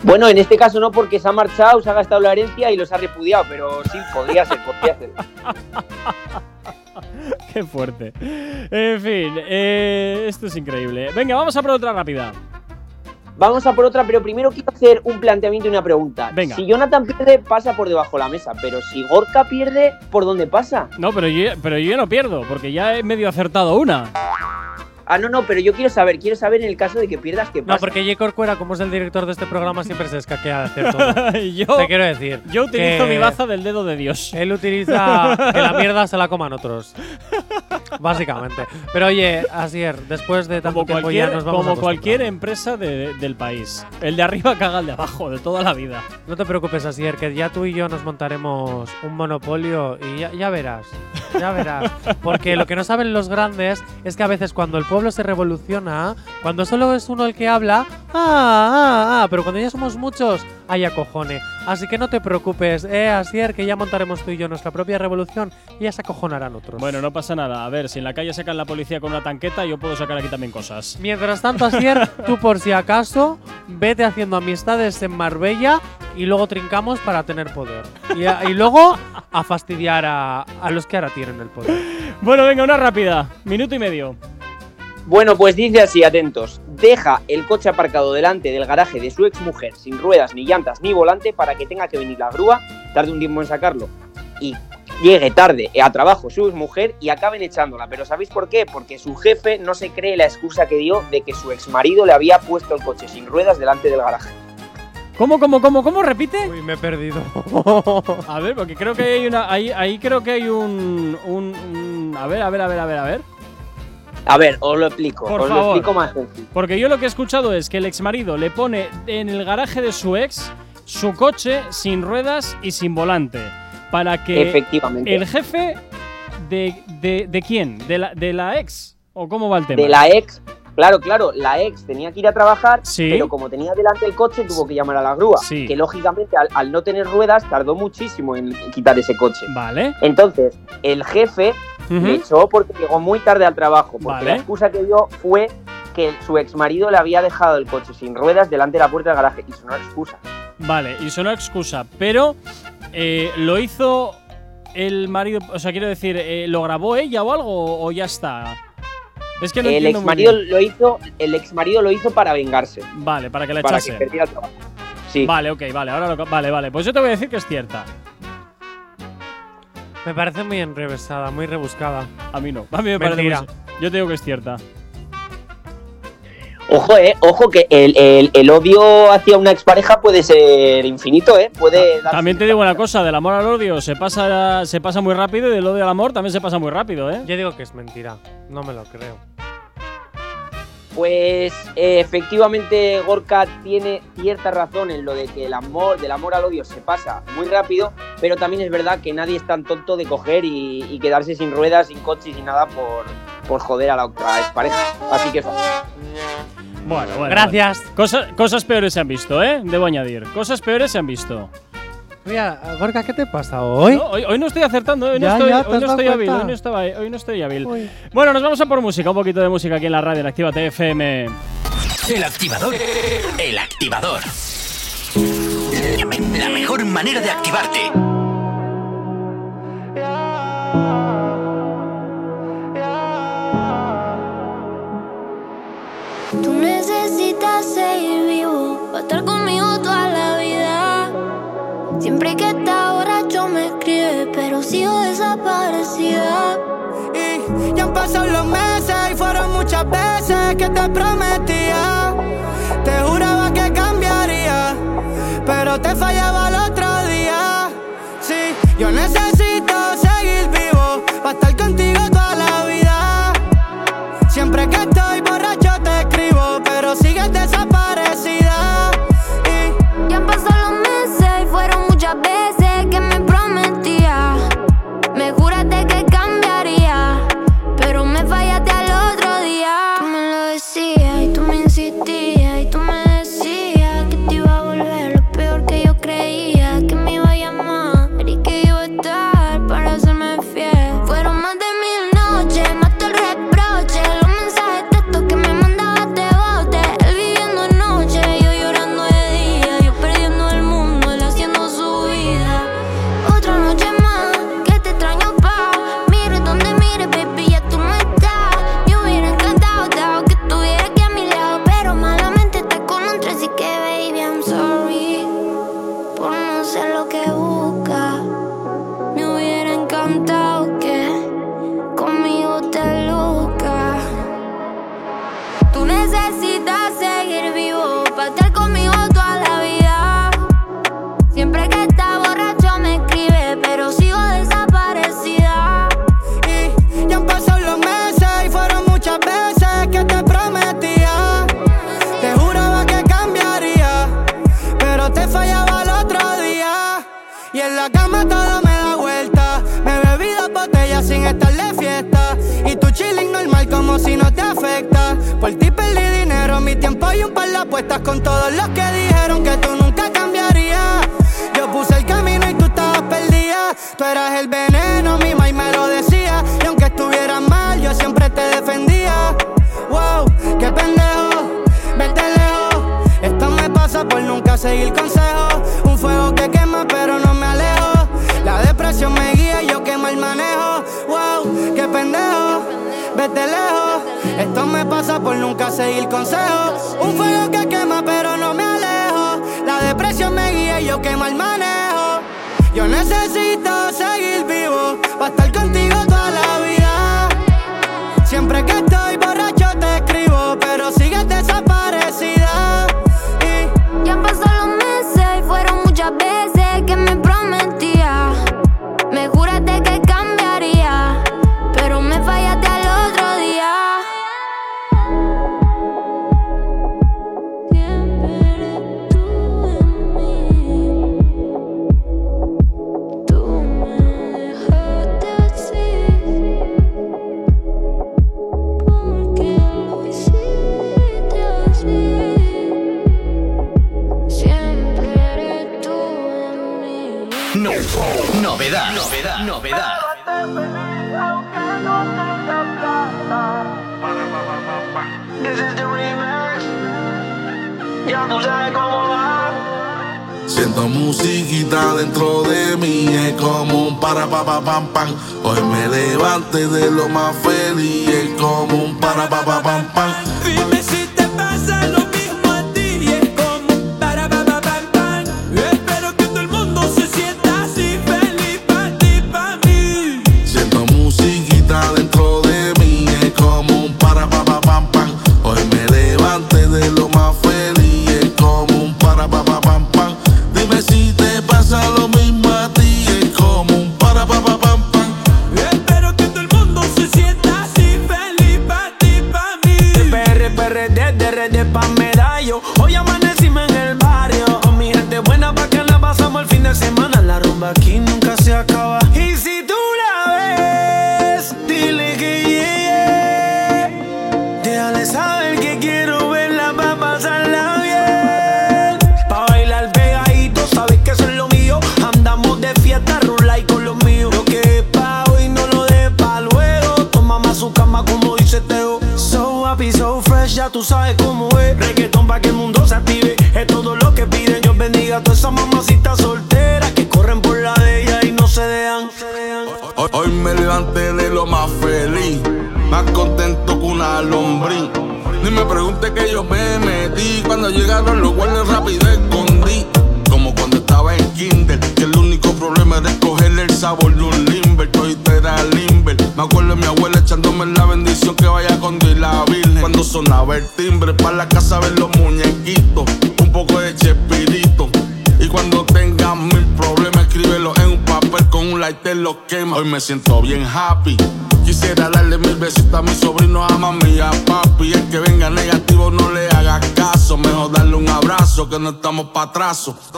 Bueno, en este caso no, porque se ha marchado, se ha gastado la herencia y los ha repudiado, pero sí, podría ser, podría ser. Qué fuerte. En fin, eh, esto es increíble. Venga, vamos a por otra rápida. Vamos a por otra, pero primero quiero hacer un planteamiento y una pregunta. Venga. Si Jonathan pierde, pasa por debajo de la mesa, pero si Gorka pierde, ¿por dónde pasa? No, pero yo, pero yo no pierdo, porque ya he medio acertado una. Ah, no, no, pero yo quiero saber, quiero saber en el caso de que pierdas qué pasa. No, porque J. Corcuera, como es el director de este programa, siempre se escaquea de hacer todo. yo, Te quiero decir. yo utilizo mi baza del dedo de Dios. Él utiliza que la mierda se la coman otros. Básicamente. Pero oye, Asier, después de tanto Como tiempo cualquier, ya nos vamos como cualquier acostumbrando. empresa de- del país. El de arriba caga al de abajo, de toda la vida. No te preocupes, Asier, que ya tú y yo nos montaremos un monopolio y ya, ya verás. Ya verás. Porque lo que no saben los grandes es que a veces cuando el pueblo se revoluciona, cuando solo es uno el que habla, ah, ah, ah, pero cuando ya somos muchos, ay, acojone. Así que no te preocupes, eh, Asier, que ya montaremos tú y yo nuestra propia revolución y ya se acojonarán otros. Bueno, no pasa nada. A ver, si en la calle sacan la policía con una tanqueta, yo puedo sacar aquí también cosas. Mientras tanto, Asier, tú por si acaso, vete haciendo amistades en Marbella y luego trincamos para tener poder. Y, a- y luego a fastidiar a, a los que ahora tienen el poder. Bueno, venga, una rápida. Minuto y medio. Bueno, pues dice así, atentos. Deja el coche aparcado delante del garaje de su exmujer sin ruedas, ni llantas, ni volante para que tenga que venir la grúa, tarde un tiempo en sacarlo y llegue tarde a trabajo su exmujer y acaben echándola. Pero ¿sabéis por qué? Porque su jefe no se cree la excusa que dio de que su exmarido le había puesto el coche sin ruedas delante del garaje. ¿Cómo, cómo, cómo, cómo? ¿Repite? Uy, me he perdido. A ver, porque creo que hay una. Ahí, ahí creo que hay un, un- un- A ver, a ver, a ver, a ver, a ver. A ver, os lo explico, Por os lo favor. explico más sencillo. Porque yo lo que he escuchado es que el exmarido le pone en el garaje de su ex su coche sin ruedas y sin volante. Para que Efectivamente. el jefe de, de, de quién? ¿De la, ¿De la ex? ¿O cómo va el tema? De la ex, claro, claro, la ex tenía que ir a trabajar, Sí. pero como tenía delante el coche, tuvo que llamar a la grúa. Sí. Que lógicamente, al, al no tener ruedas, tardó muchísimo en quitar ese coche. Vale. Entonces, el jefe Ujú. le echó porque llegó muy tarde al trabajo. Porque Vale. la excusa que dio fue que su ex marido le había dejado el coche sin ruedas delante de la puerta del garaje. Y era excusa. Vale, y sonó excusa, pero eh, lo hizo el marido, o sea, quiero decir, eh, ¿lo grabó ella o algo o ya está? Es que no el ex marido lo hizo, el ex marido lo hizo para vengarse. Vale, para que la para echase. que perdiera el trabajo. Sí. Vale, ok, vale, ahora lo, vale, vale. Pues yo te voy a decir que es cierta. Me parece muy enrevesada, muy rebuscada. A mí no. A mí me parece Mentira. muy- Yo te digo que es cierta. Ojo, eh, ojo que el, el- el odio hacia una expareja puede ser infinito, eh. Puede darse- También te digo una cosa, del amor al odio se pasa, se pasa muy rápido y del odio al amor también se pasa muy rápido, ¿eh? Yo digo que es mentira. No me lo creo. Pues eh, efectivamente Gorka tiene cierta razón en lo de que el amor, del amor al odio se pasa muy rápido, pero también es verdad que nadie es tan tonto de coger y, y quedarse sin ruedas, sin coche y sin nada por, por joder a la otra expareja. Así que Bueno, bueno. Gracias. bueno. Cosas peores se han visto, ¿eh? Debo añadir. Cosas peores se han visto. Mira, Gorka, ¿qué te pasa hoy? No, hoy, hoy no estoy acertando, hoy no Ya, estoy, ya, ¿te hoy no estoy hábil, hoy no, estaba, hoy no estoy hábil. Bueno, nos vamos a por música, un poquito de música aquí en la radio, en Activa TFM. El activador. El activador. La mejor manera de activarte. Tú necesitas seguir vivo estar. Siempre que está borracho me escribe, pero sigo desaparecida. Y ya han pasado los meses y fueron muchas veces que te prometía. Te juraba que cambiaría, pero te fallaba y un par de apuestas con todos los que dijeron que tú nunca cambiarías. Yo puse el camino y tú estabas perdida. Tú eras el veneno, mi maíz me lo decía. Y aunque estuvieras mal, yo siempre te defendía. Wow, qué pendejo, vete lejos. Esto me pasa por nunca seguir consejos. Un fuego que quema, pero no me alejo. La depresión me guía y yo quemo el manejo. Wow, qué pendejo, vete lejos. Esto me pasa por nunca seguir consejos. Necesito seguir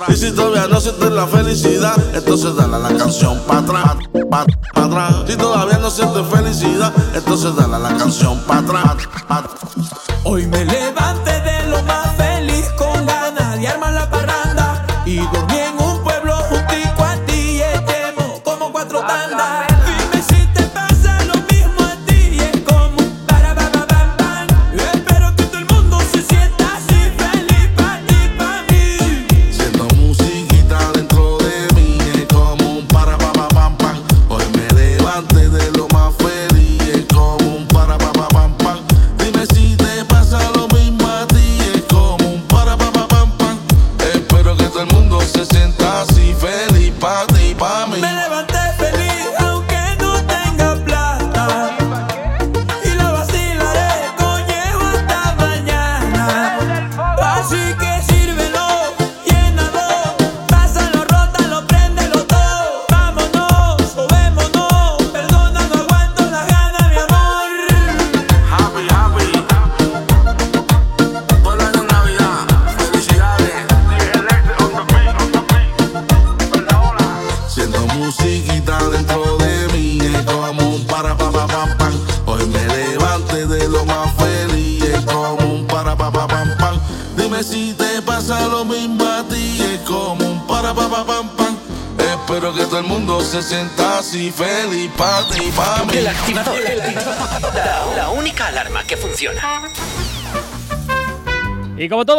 Y si todavía no sientes la felicidad, entonces dale a la canción pa' atrás, pa', pa atrás. Si todavía no sientes felicidad, entonces dale a la canción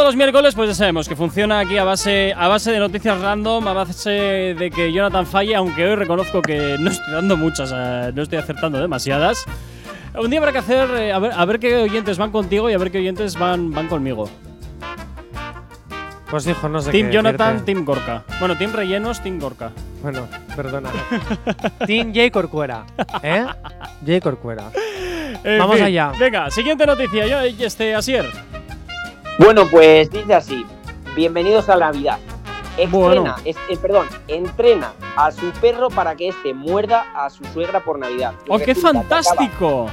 los miércoles, pues ya sabemos que funciona aquí a base, a base de noticias random, a base de que Jonathan falle, aunque hoy reconozco que no estoy dando muchas, eh, no estoy acertando demasiadas. Un día habrá que hacer, eh, a ver, a ver qué oyentes van contigo y a ver qué oyentes van, van conmigo. Pues dijo, no sé Team qué Jonathan, decirte. Team Gorka. Bueno, Team Rellenos, Team Gorka. Bueno, perdona. team J Corcuera. ¿Eh? J Corcuera. En Vamos fin. allá. Venga, siguiente noticia. Yo, este, Asier. Bueno, pues dice así: Bienvenidos a la Navidad. Estrena, Bueno. es- eh, perdón, entrena a su perro para que éste muerda a su suegra por Navidad. ¡Oh, qué fantástico!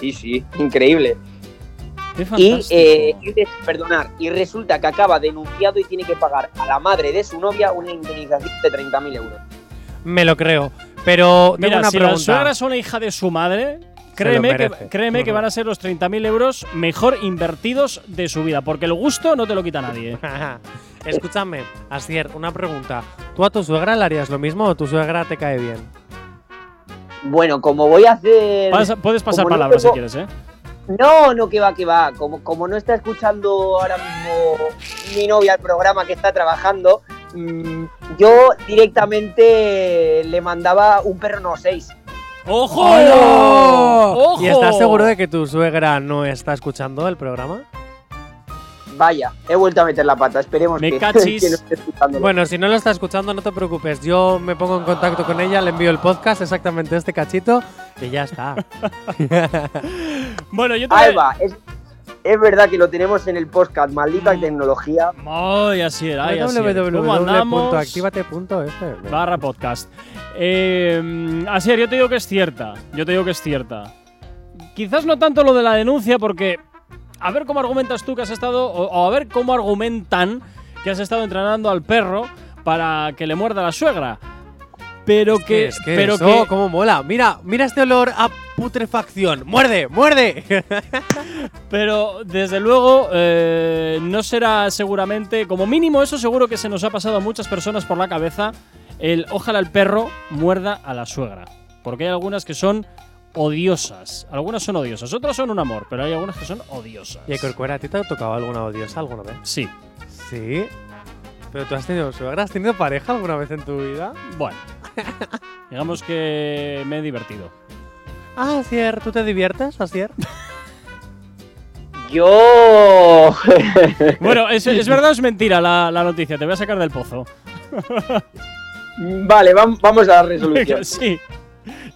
Sí, sí, increíble. ¡Qué Y, fantástico! eh, y re- perdonar, y resulta que acaba denunciado y tiene que pagar a la madre de su novia una indemnización de 30.000 euros. Me lo creo. Pero tengo Mira, una si la pregunta. suegra es una hija de su madre, créeme, que, créeme que van a ser los 30.000 euros mejor invertidos de su vida, porque el gusto no te lo quita nadie. Escúchame, Asier, una pregunta. ¿Tú a tu suegra le harías lo mismo o tu suegra te cae bien? Bueno, como voy a hacer. Pasa- puedes pasar no palabras si quieres, ¿eh? No, no, que va, que va. Como, como no está escuchando ahora mismo mi novia el programa que está trabajando, mm, yo directamente le mandaba un perro no seis. ¡Ojo! ¡Ojo! ¿Y estás seguro de que tu suegra no está escuchando el programa? Vaya, he vuelto a meter la pata. Esperemos Me que, cachis. que no esté escuchando. Bueno, si no lo está escuchando, no te preocupes. Yo me pongo en contacto con ella, le envío el podcast, exactamente este cachito, y ya está. bueno, yo te Ahí voy- va, es, es verdad que lo tenemos en el podcast, Mm. maldita tecnología. Ay, así era, ay, así. ¿Cómo andamos? www.activate.fm. Barra podcast. Eh, Asier, yo te digo que es cierta. Yo te digo que es cierta. Quizás no tanto lo de la denuncia, porque a ver cómo argumentas tú que has estado, o, o a ver cómo argumentan que has estado entrenando al perro para que le muerda a la suegra. Pero que, Es que pero eso, que, cómo mola. Mira, mira este olor a putrefacción. ¡Muerde, muerde! pero desde luego eh, no será seguramente, como mínimo eso seguro que se nos ha pasado a muchas personas por la cabeza, el ojalá el perro muerda a la suegra. Porque hay algunas que son odiosas. Algunas son odiosas, otras son un amor, pero hay algunas que son odiosas. y Corcuera, ¿a ti te ha tocado alguna odiosa alguna vez? Sí. ¿Sí? ¿Pero tú has tenido suegra? ¿Has tenido pareja alguna vez en tu vida? Bueno. Digamos que me he divertido. Ah, Asier, ¿tú te diviertes, Asier? Yo. Bueno, ¿es, es verdad o es mentira la, la noticia? Te voy a sacar del pozo. Vale, vam- vamos a la resolución. sí.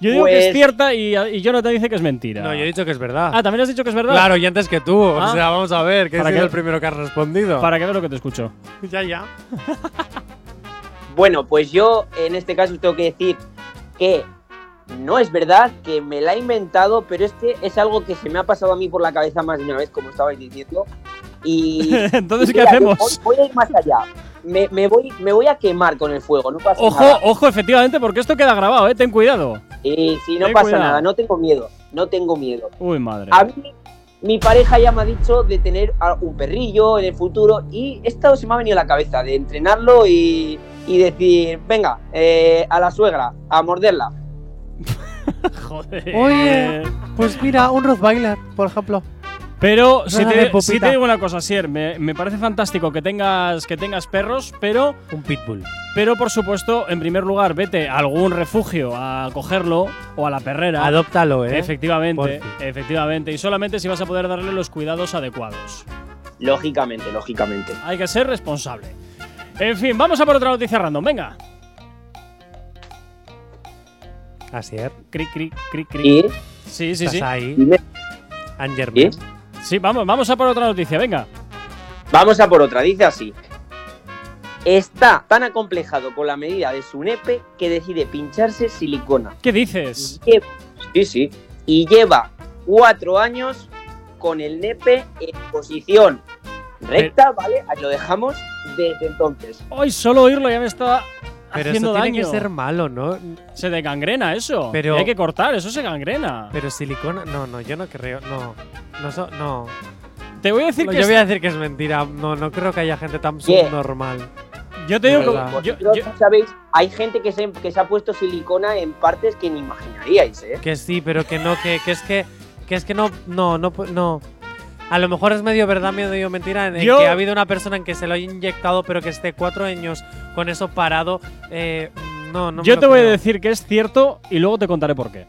Yo digo que es Pues- cierta y, y Jonathan dice que es mentira. No, yo he dicho que es verdad. Ah, ¿también has dicho que es verdad? Claro, y antes que tú. Ah. O sea, vamos a ver, que he ¿Para sido qué? el primero que has respondido. Para que veas lo que te escucho. ya, ya. Bueno, pues yo en este caso tengo que decir que no es verdad, que me la he inventado, pero es que es algo que se me ha pasado a mí por la cabeza más de una vez, como estabais diciendo. Y. Entonces, y ¿qué hacemos? Voy, voy a ir más allá. Me, me voy, me voy a quemar con el fuego, no pasa Ojo, nada. ojo, efectivamente, porque esto queda grabado, ¿eh? Ten cuidado. Y si no Ten pasa cuidado. nada, no tengo miedo, no tengo miedo. Uy, madre. A mí, mi pareja ya me ha dicho de tener un perrillo en el futuro y esto se me ha venido a la cabeza, de entrenarlo y, y decir, venga, eh, a la suegra, a morderla. Joder. Oye, pues mira, un Rottweiler, por ejemplo. Pero si te, si digo una cosa, Sier, me, me parece fantástico que tengas, que tengas perros, pero, Un pitbull. pero por supuesto, en primer lugar, vete a algún refugio a cogerlo o a la perrera. Adóptalo, ¿eh? Efectivamente, efectivamente. Y solamente si vas a poder darle los cuidados adecuados. Lógicamente, lógicamente. Hay que ser responsable. En fin, vamos a por otra noticia random. Venga. Asier. Cric, cric, cric, cric. ¿Y? Sí, sí, ¿Estás sí. ahí? Angerman. Sí, vamos, vamos a por otra noticia. Venga. Vamos a por otra, dice así. Está tan acomplejado con la medida de su nepe que decide pincharse silicona. ¿Qué dices? Sí, sí. Y lleva cuatro años con el nepe en posición recta, ¿vale? Ahí lo dejamos desde entonces. Hoy solo oírlo ya me está Pero haciendo eso daño. tiene que ser malo, ¿no? Se de gangrena eso. Pero- Y hay que cortar, eso se gangrena. Pero silicona, no, no, yo no creo, no. No, so- no. Te voy a decir No, que yo es- voy a decir que es mentira. No, no creo que haya gente tan ¿Qué? subnormal. Yo te digo yo- yo- sabéis, hay gente que se, que se ha puesto silicona en partes que ni imaginaríais, ¿eh? Que sí, pero que no, que, que es que, que es que no, no, no, no. A lo mejor es medio verdad, medio mentira, en Yo- que ha habido una persona en que se lo haya inyectado, pero que esté cuatro años con eso parado. Eh, no, no. yo te voy a decir que es cierto y luego te contaré por qué.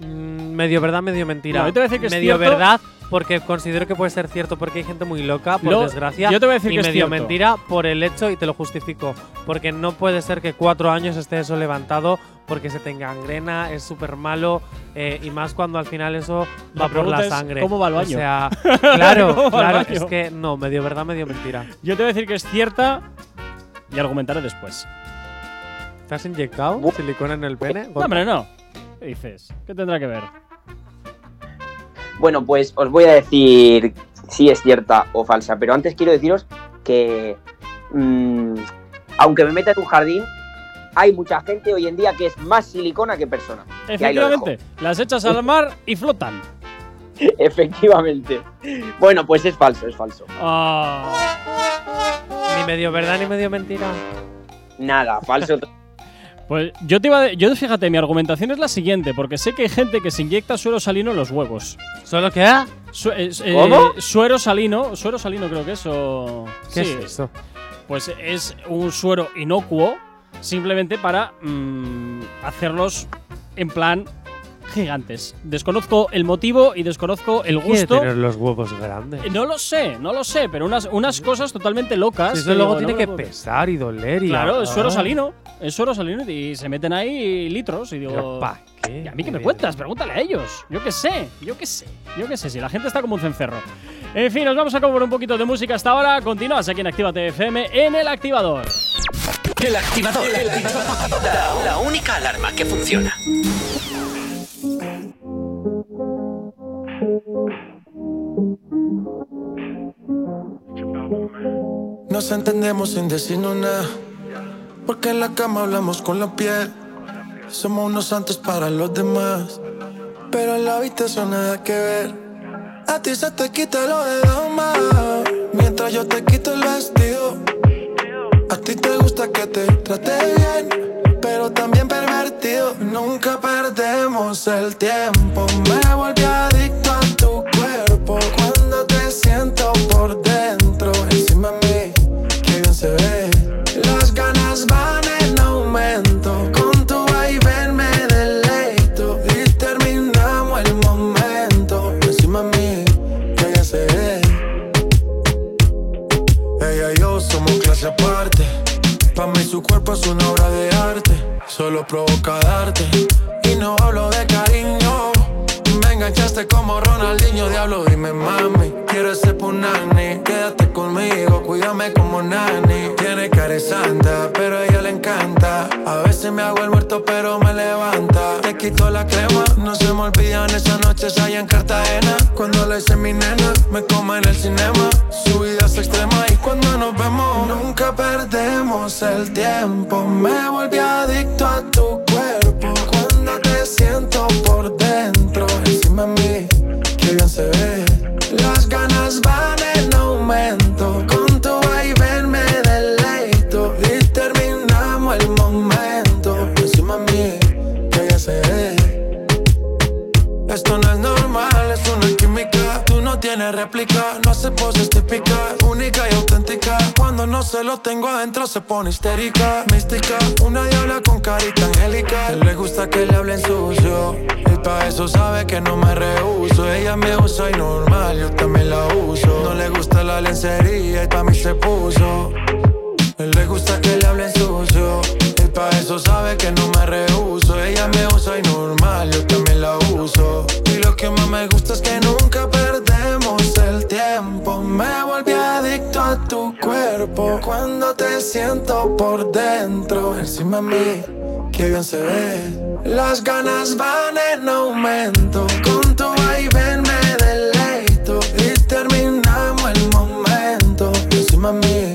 Mm, medio verdad, medio mentira. No, yo te voy a decir que es medio cierto. verdad porque considero que puede ser cierto porque hay gente muy loca, por Lo- desgracia. yo te voy a decir y que es medio mentira por el hecho, y te lo justifico, porque no puede ser que cuatro años esté eso levantado porque se te engangrena, es súper malo, eh, y más cuando al final eso La va por la es, sangre. ¿cómo va O baño? sea, claro, ¿Cómo va al claro, es que no, medio verdad, medio mentira. Yo te voy a decir que es cierta y argumentaré después. ¿Te has inyectado silicona en el pene? No, hombre, no. ¿Qué dices? ¿Qué tendrá que ver? Bueno, pues os voy a decir si es cierta o falsa, pero antes quiero deciros que mm, aunque me meta en un jardín, hay mucha gente hoy en día que es más silicona que persona. Efectivamente, las echas al mar y flotan. Efectivamente. Bueno, pues es falso, es falso. Ah. Ni medio verdad ni medio mentira. Nada, falso. Pues yo te iba a, yo fíjate, mi argumentación es la siguiente, porque sé que hay gente que se inyecta suero salino en los huevos. ¿Solo qué? Su- es- eh, ¿Cómo? suero salino, suero salino creo que es o ¿Qué sí, es eso? Pues es un suero inocuo simplemente para mm, hacerlos en plan gigantes. Desconozco el motivo y desconozco el gusto. tener los huevos grandes. No lo sé, no lo sé, pero unas, unas cosas totalmente locas. Si eso que luego digo, tiene no que pesar y doler y Claro, es suero Ah. salino. Es suero salino y se meten ahí litros y digo. ¿Pero pa' qué? ¿Y a mí qué me cuentas? Pregúntale a ellos. Yo qué sé, yo qué sé, yo qué sé. Si la gente está como un cencerro. En fin, nos vamos a comer un poquito de música hasta ahora. Continúas aquí en Actívate FM en el activador. El activador. La, la única alarma que funciona. Nos entendemos sin decirnos nada. Porque en la cama hablamos con la piel. Somos unos santos para los demás. Pero en la habitación nada que ver. A ti se te quita lo de dama. Mientras yo te quito el vestido. A ti te gusta que te trate bien. Pero también pervertido. Nunca perdemos el tiempo. Me volví adicto a tu cuerpo. Cuando te siento por dentro. Encima de mí, que bien se ve. Las ganas van en aumento. Con tu vaivén me deleito. Y terminamos el momento. Encima de mí, que ya se ve. Ella y yo somos clase aparte. Pa' mí su cuerpo es una obra de arte. Solo provoca darte. Y no hablo de cariño. Enganchaste como Ronaldinho, diablo, dime mami. Quiero ese punani, quédate conmigo, cuídame como nani. Tiene cara santa, pero a ella le encanta. A veces me hago el muerto, pero me levanta. Te quito la crema, no se me olvidan esas noches allá en Cartagena. Cuando le hice mi nena, me come en el cinema. Su vida es extrema y cuando nos vemos, nunca perdemos el tiempo. Me volví adicto a tu cuerpo. Cuando te siento por dentro, se ve. Las ganas van en aumento. Con tu vaivén me deleito. Y terminamos el momento. Encima mí, que ya se ve. Esto no es normal, es una química. Tú no tienes réplica, no hace poses típicas. Única y. Cuando no se lo tengo adentro se pone histérica. Mística, una diabla con carita angélica. Él le gusta que le hablen sucio. Y pa' eso sabe que no me rehuso. Ella me usa y normal, yo también la uso. No le gusta la lencería y pa' mí se puso. Él le gusta que le hablen sucio. Y pa' eso sabe que no me rehuso. Ella me usa y normal, yo también la uso. Y lo que más me gusta es que nunca tiempo. Me volví adicto a tu cuerpo. Cuando te siento por dentro, encima de mí, que bien se ve. Las ganas van en aumento. Con tu vaivén me deleito. Y terminamos el momento. Encima de mí,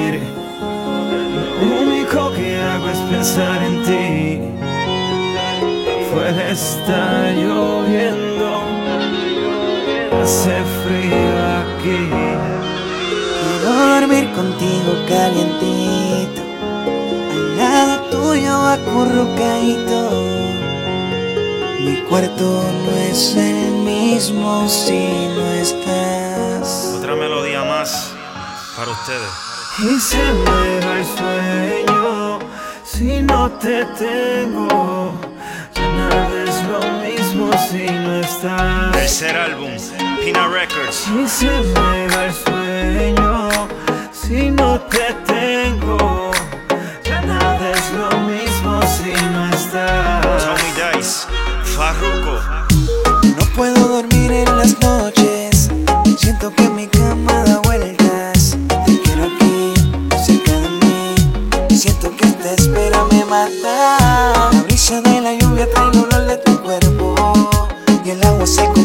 Hago es pensar en ti. Fuera está lloviendo. Hace frío aquí. Quiero dormir contigo calientito, al lado tuyo acurrucadito. Mi cuarto no es el mismo si no estás. Otra melodía más para ustedes. Y se me va el sueño si no te tengo. Ya nada es lo mismo si no estás. Tercer álbum, Pina Records. Y se me va el sueño si no te tengo. Ya nada es lo mismo si no estás. Tommy Dice, Farruko. No puedo dormir en las noches. Siento que mi El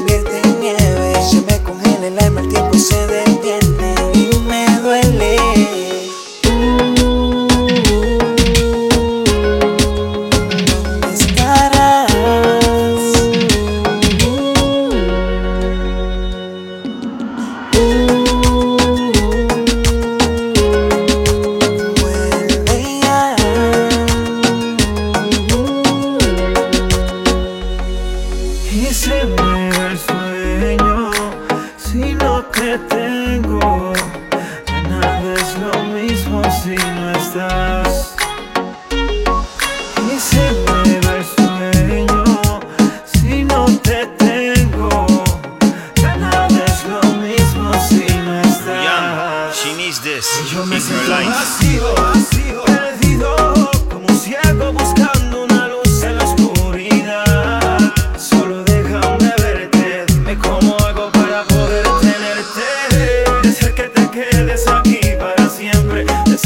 siempre.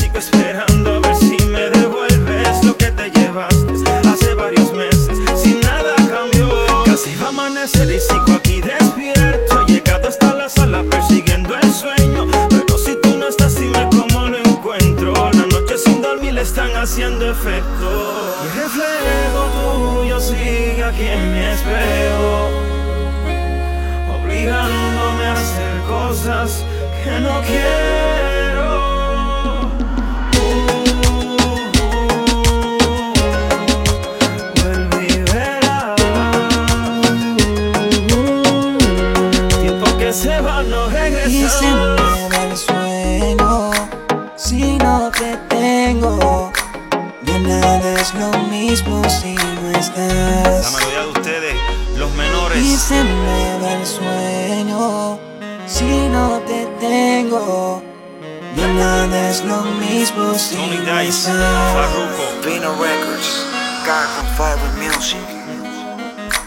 Estás. Farruko. Vino Records, Carbon Fiber Music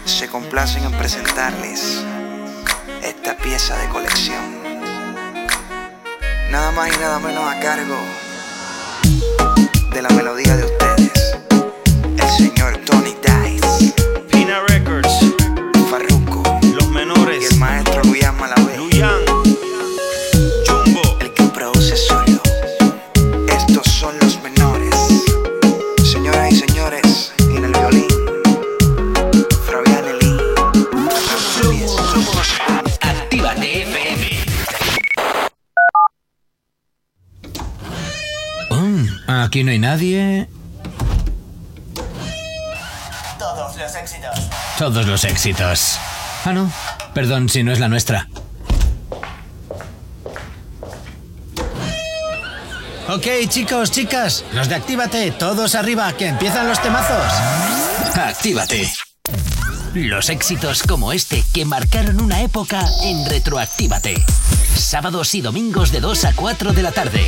se complacen en presentarles esta pieza de colección. Nada más y nada menos a cargo de la melodía de ustedes, aquí no hay nadie. Todos los éxitos. Todos los éxitos. Ah, no. Perdón si no es la nuestra. Ok, chicos, chicas, los de Actívate, todos arriba, que empiezan los temazos. Actívate. Los éxitos como este que marcaron una época en Retroactívate. Sábados y domingos de 2 a 4 de la tarde.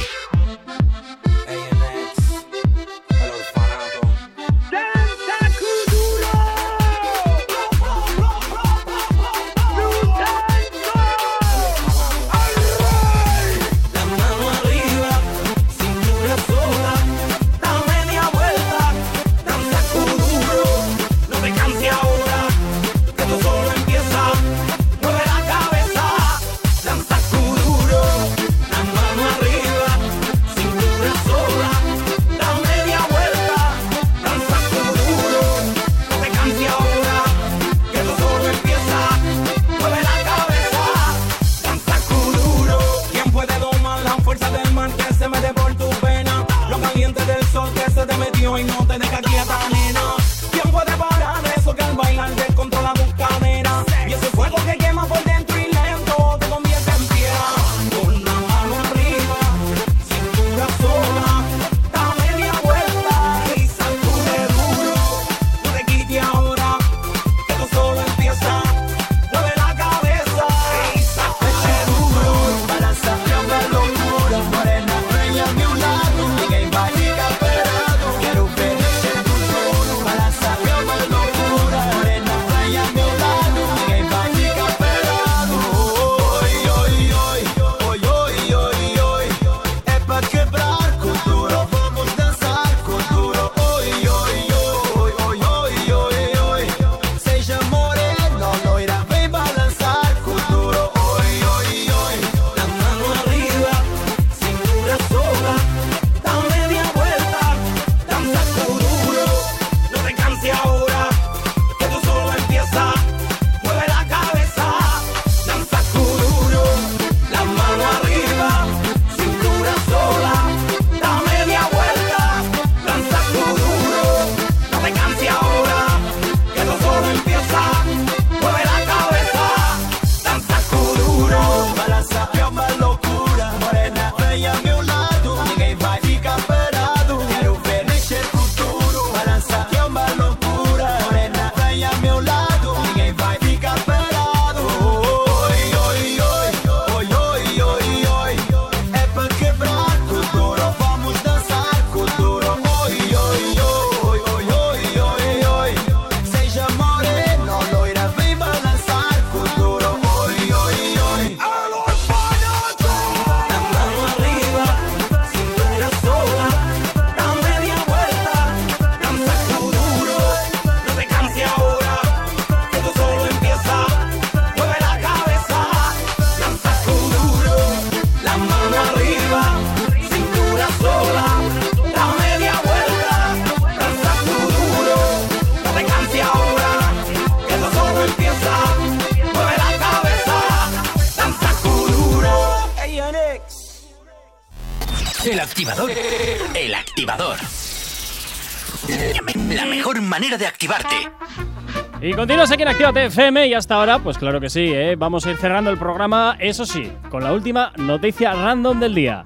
Actívate FM y hasta ahora, pues claro que sí, ¿eh? vamos a ir cerrando el programa, eso sí, con la última noticia random del día.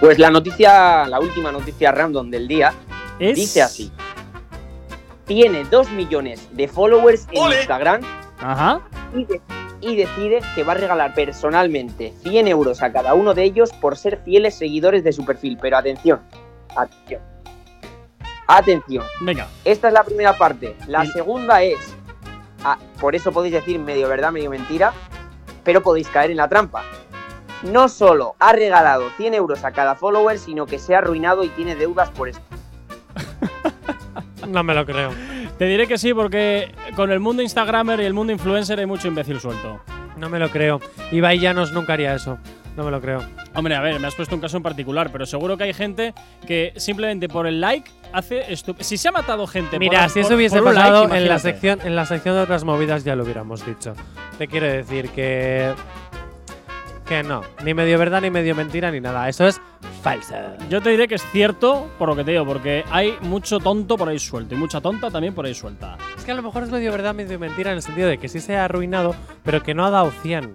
Pues la noticia, la última noticia random del día, dice así. Tiene 2 millones de followers en Instagram Ajá. y, de- y decide que va a regalar personalmente 100 euros a cada uno de ellos por ser fieles seguidores de su perfil. Pero atención, atención. Atención. Venga. Esta es la primera parte. La segunda es, ah, por eso podéis decir medio verdad, medio mentira, pero podéis caer en la trampa. No solo ha regalado 100 euros a cada follower, sino que se ha arruinado y tiene deudas por esto. No me lo creo. Te diré que sí, porque con el mundo Instagramer y el mundo influencer hay mucho imbécil suelto. No me lo creo. Ibai Llanos nunca haría eso. No me lo creo. Hombre, a ver, me has puesto un caso en particular, pero seguro que hay gente que simplemente por el like hace Si se ha matado gente Mira, por, si eso por- hubiese por un like, pasado en la sección en la sección de otras movidas ya lo hubiéramos dicho. Te quiero decir que que no, ni medio verdad ni medio mentira ni nada. Eso es falso. Yo te diré que es cierto por lo que te digo, porque hay mucho tonto por ahí suelto y mucha tonta también por ahí suelta. Es que a lo mejor es medio verdad, medio mentira en el sentido de que sí se ha arruinado, pero que no ha dado 100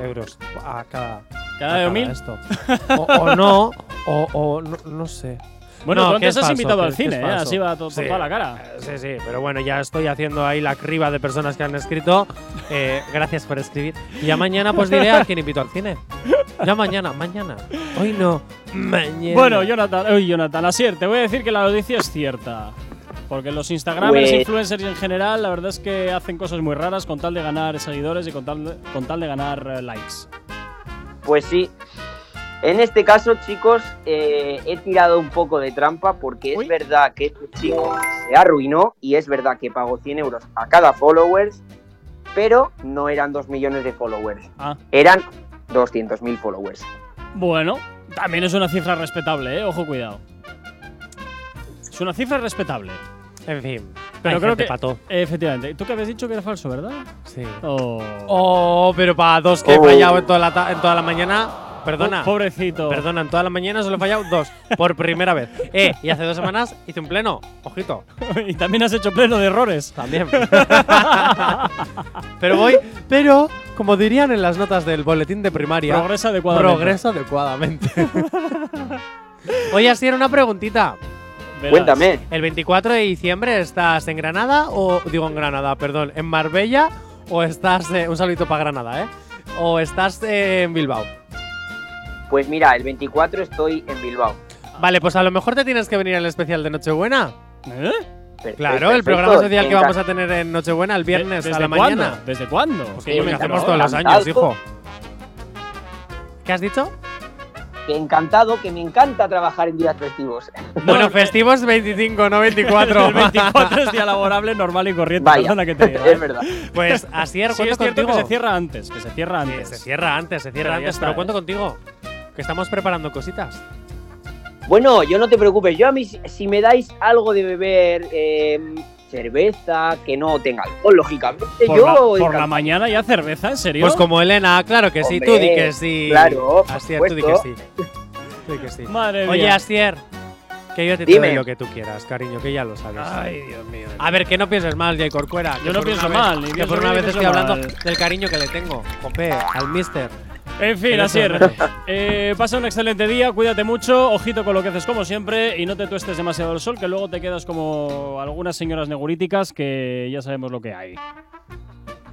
euros a cada Cada de mil. esto. O, o no, o, o no, no sé. Bueno, No, tú antes has falso, invitado al cine, ¿eh? Así va to- por Sí. toda la cara. Sí, sí, pero bueno, ya estoy haciendo ahí la criba de personas que han escrito. Eh, gracias por escribir. Y ya mañana pues diré a quién invito al cine. Ya mañana, mañana. Hoy no, mañana. Bueno, Jonathan, uy, Jonathan, Asier, te voy a decir que la noticia es cierta. Porque los Instagramers, Pues- influencers en general, la verdad es que hacen cosas muy raras con tal de ganar seguidores y con tal de, con tal de ganar eh, likes. Pues sí. En este caso, chicos, eh, he tirado un poco de trampa porque es verdad que este chico se arruinó y es verdad que pagó 100 euros a cada followers, pero no eran 2 millones de followers. Ah. Eran 200.000 followers. Bueno, también es una cifra respetable, ¿eh? Ojo, cuidado. Es una cifra respetable. En fin. Pero hay creo gente que. pa' todo. Efectivamente. ¿Tú que habías dicho que era falso, verdad? Sí. Oh. Oh, pero para dos que he Oh. fallado en toda la, ta- en toda la mañana. Perdona. Po- pobrecito. Perdona, en toda la mañana solo he fallado dos. Por primera vez. Eh, y hace dos semanas hice un pleno. Ojito. y también has hecho pleno de errores. También. pero voy. Pero, como dirían en las notas del boletín de primaria. Progresa adecuadamente. Progresa adecuadamente. Oye, así era una preguntita. Cuéntame. ¿El 24 de diciembre estás en Granada o. Digo en Granada, perdón. ¿En Marbella o estás. eh, un saludito para Granada, ¿eh? ¿O estás eh, en Bilbao? Pues mira, el 24 estoy en Bilbao. Vale, pues a lo mejor te tienes que venir al especial de Nochebuena. ¿Eh? Claro, el programa social que vamos a tener en Nochebuena el viernes ¿Desde a la cuándo? mañana. ¿Desde cuándo? Pues que yo me hacemos todos los años, hijo. ¿Qué has dicho? Que encantado, que me encanta trabajar en días festivos. Bueno, festivos 25, no 24. el 24 es día laborable normal y corriente. Vaya, Perdona que te diga. es ¿eh? verdad. Pues así Sí, es cierto que se cierra antes, que se cierra antes. Se cierra antes, se cierra Pero antes. está, Pero ¿eh? cuento contigo. Que estamos preparando cositas. Bueno, yo no te preocupes. Yo a mí, si- si me dais algo de beber, eh, cerveza, que no tenga alcohol, lógicamente, Por, yo. la, por la mañana ya cerveza, ¿en serio? Pues como Elena, claro que sí, tú di Hombre, que sí. claro, Asier, tú di que sí. Tú di que sí. Madre Oye, mía. Asier, que yo te Dime. doy lo que tú quieras, cariño, que ya lo sabes. Ay, Dios mío. A ver, que no pienses mal, Jay Corcuera. Yo no pienso vez- mal, ni Que pienso por una vez estoy pienso hablando mal. del cariño que le tengo. Jope, al mister. En fin, así es. Eh, pasa un excelente día, cuídate mucho, ojito con lo que haces como siempre y no te tuestes demasiado el sol, que luego te quedas como algunas señoras neguríticas que ya sabemos lo que hay.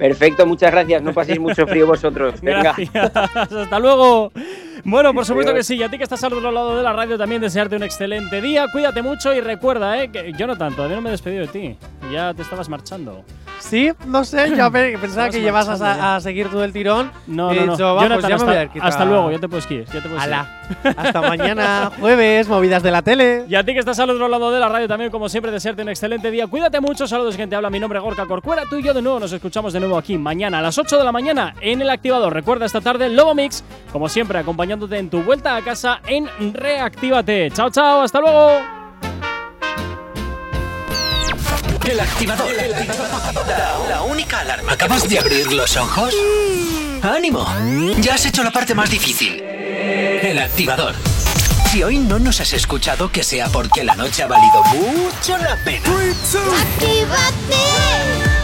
Perfecto, muchas gracias. No paséis mucho frío vosotros. Venga. Gracias, hasta luego. Bueno, por supuesto que sí, y a ti que estás al otro lado de la radio también desearte un excelente día, cuídate mucho y recuerda, eh, que Jonathan, todavía no me he despedido de ti, ya te estabas marchando. Sí, no sé, yo pe- pensaba que llevas a, a seguir todo el tirón. No, no, no. dicho, pues Jonathan, me hasta, voy a hasta luego, ya te puedes ir, ya te puedes ir. Ala. Hasta mañana, jueves, movidas de la tele. Y a ti que estás al otro lado de la radio también, como siempre, desearte un excelente día. Cuídate mucho, saludos, gente. Habla mi nombre, Gorka Corcuera. Tú y yo de nuevo nos escuchamos de nuevo aquí mañana a las 8 de la mañana en el activador. Recuerda esta tarde Lobo Mix, como siempre, acompañándote en tu vuelta a casa en Reactívate. Chao, chao, hasta luego. El activador. La, la única alarma. ¿Acabas de abrir los ojos? ¡Ánimo! Ya has hecho la parte más difícil. El activador. Si hoy no nos has escuchado, que sea porque la noche ha valido mucho la pena. Actívate.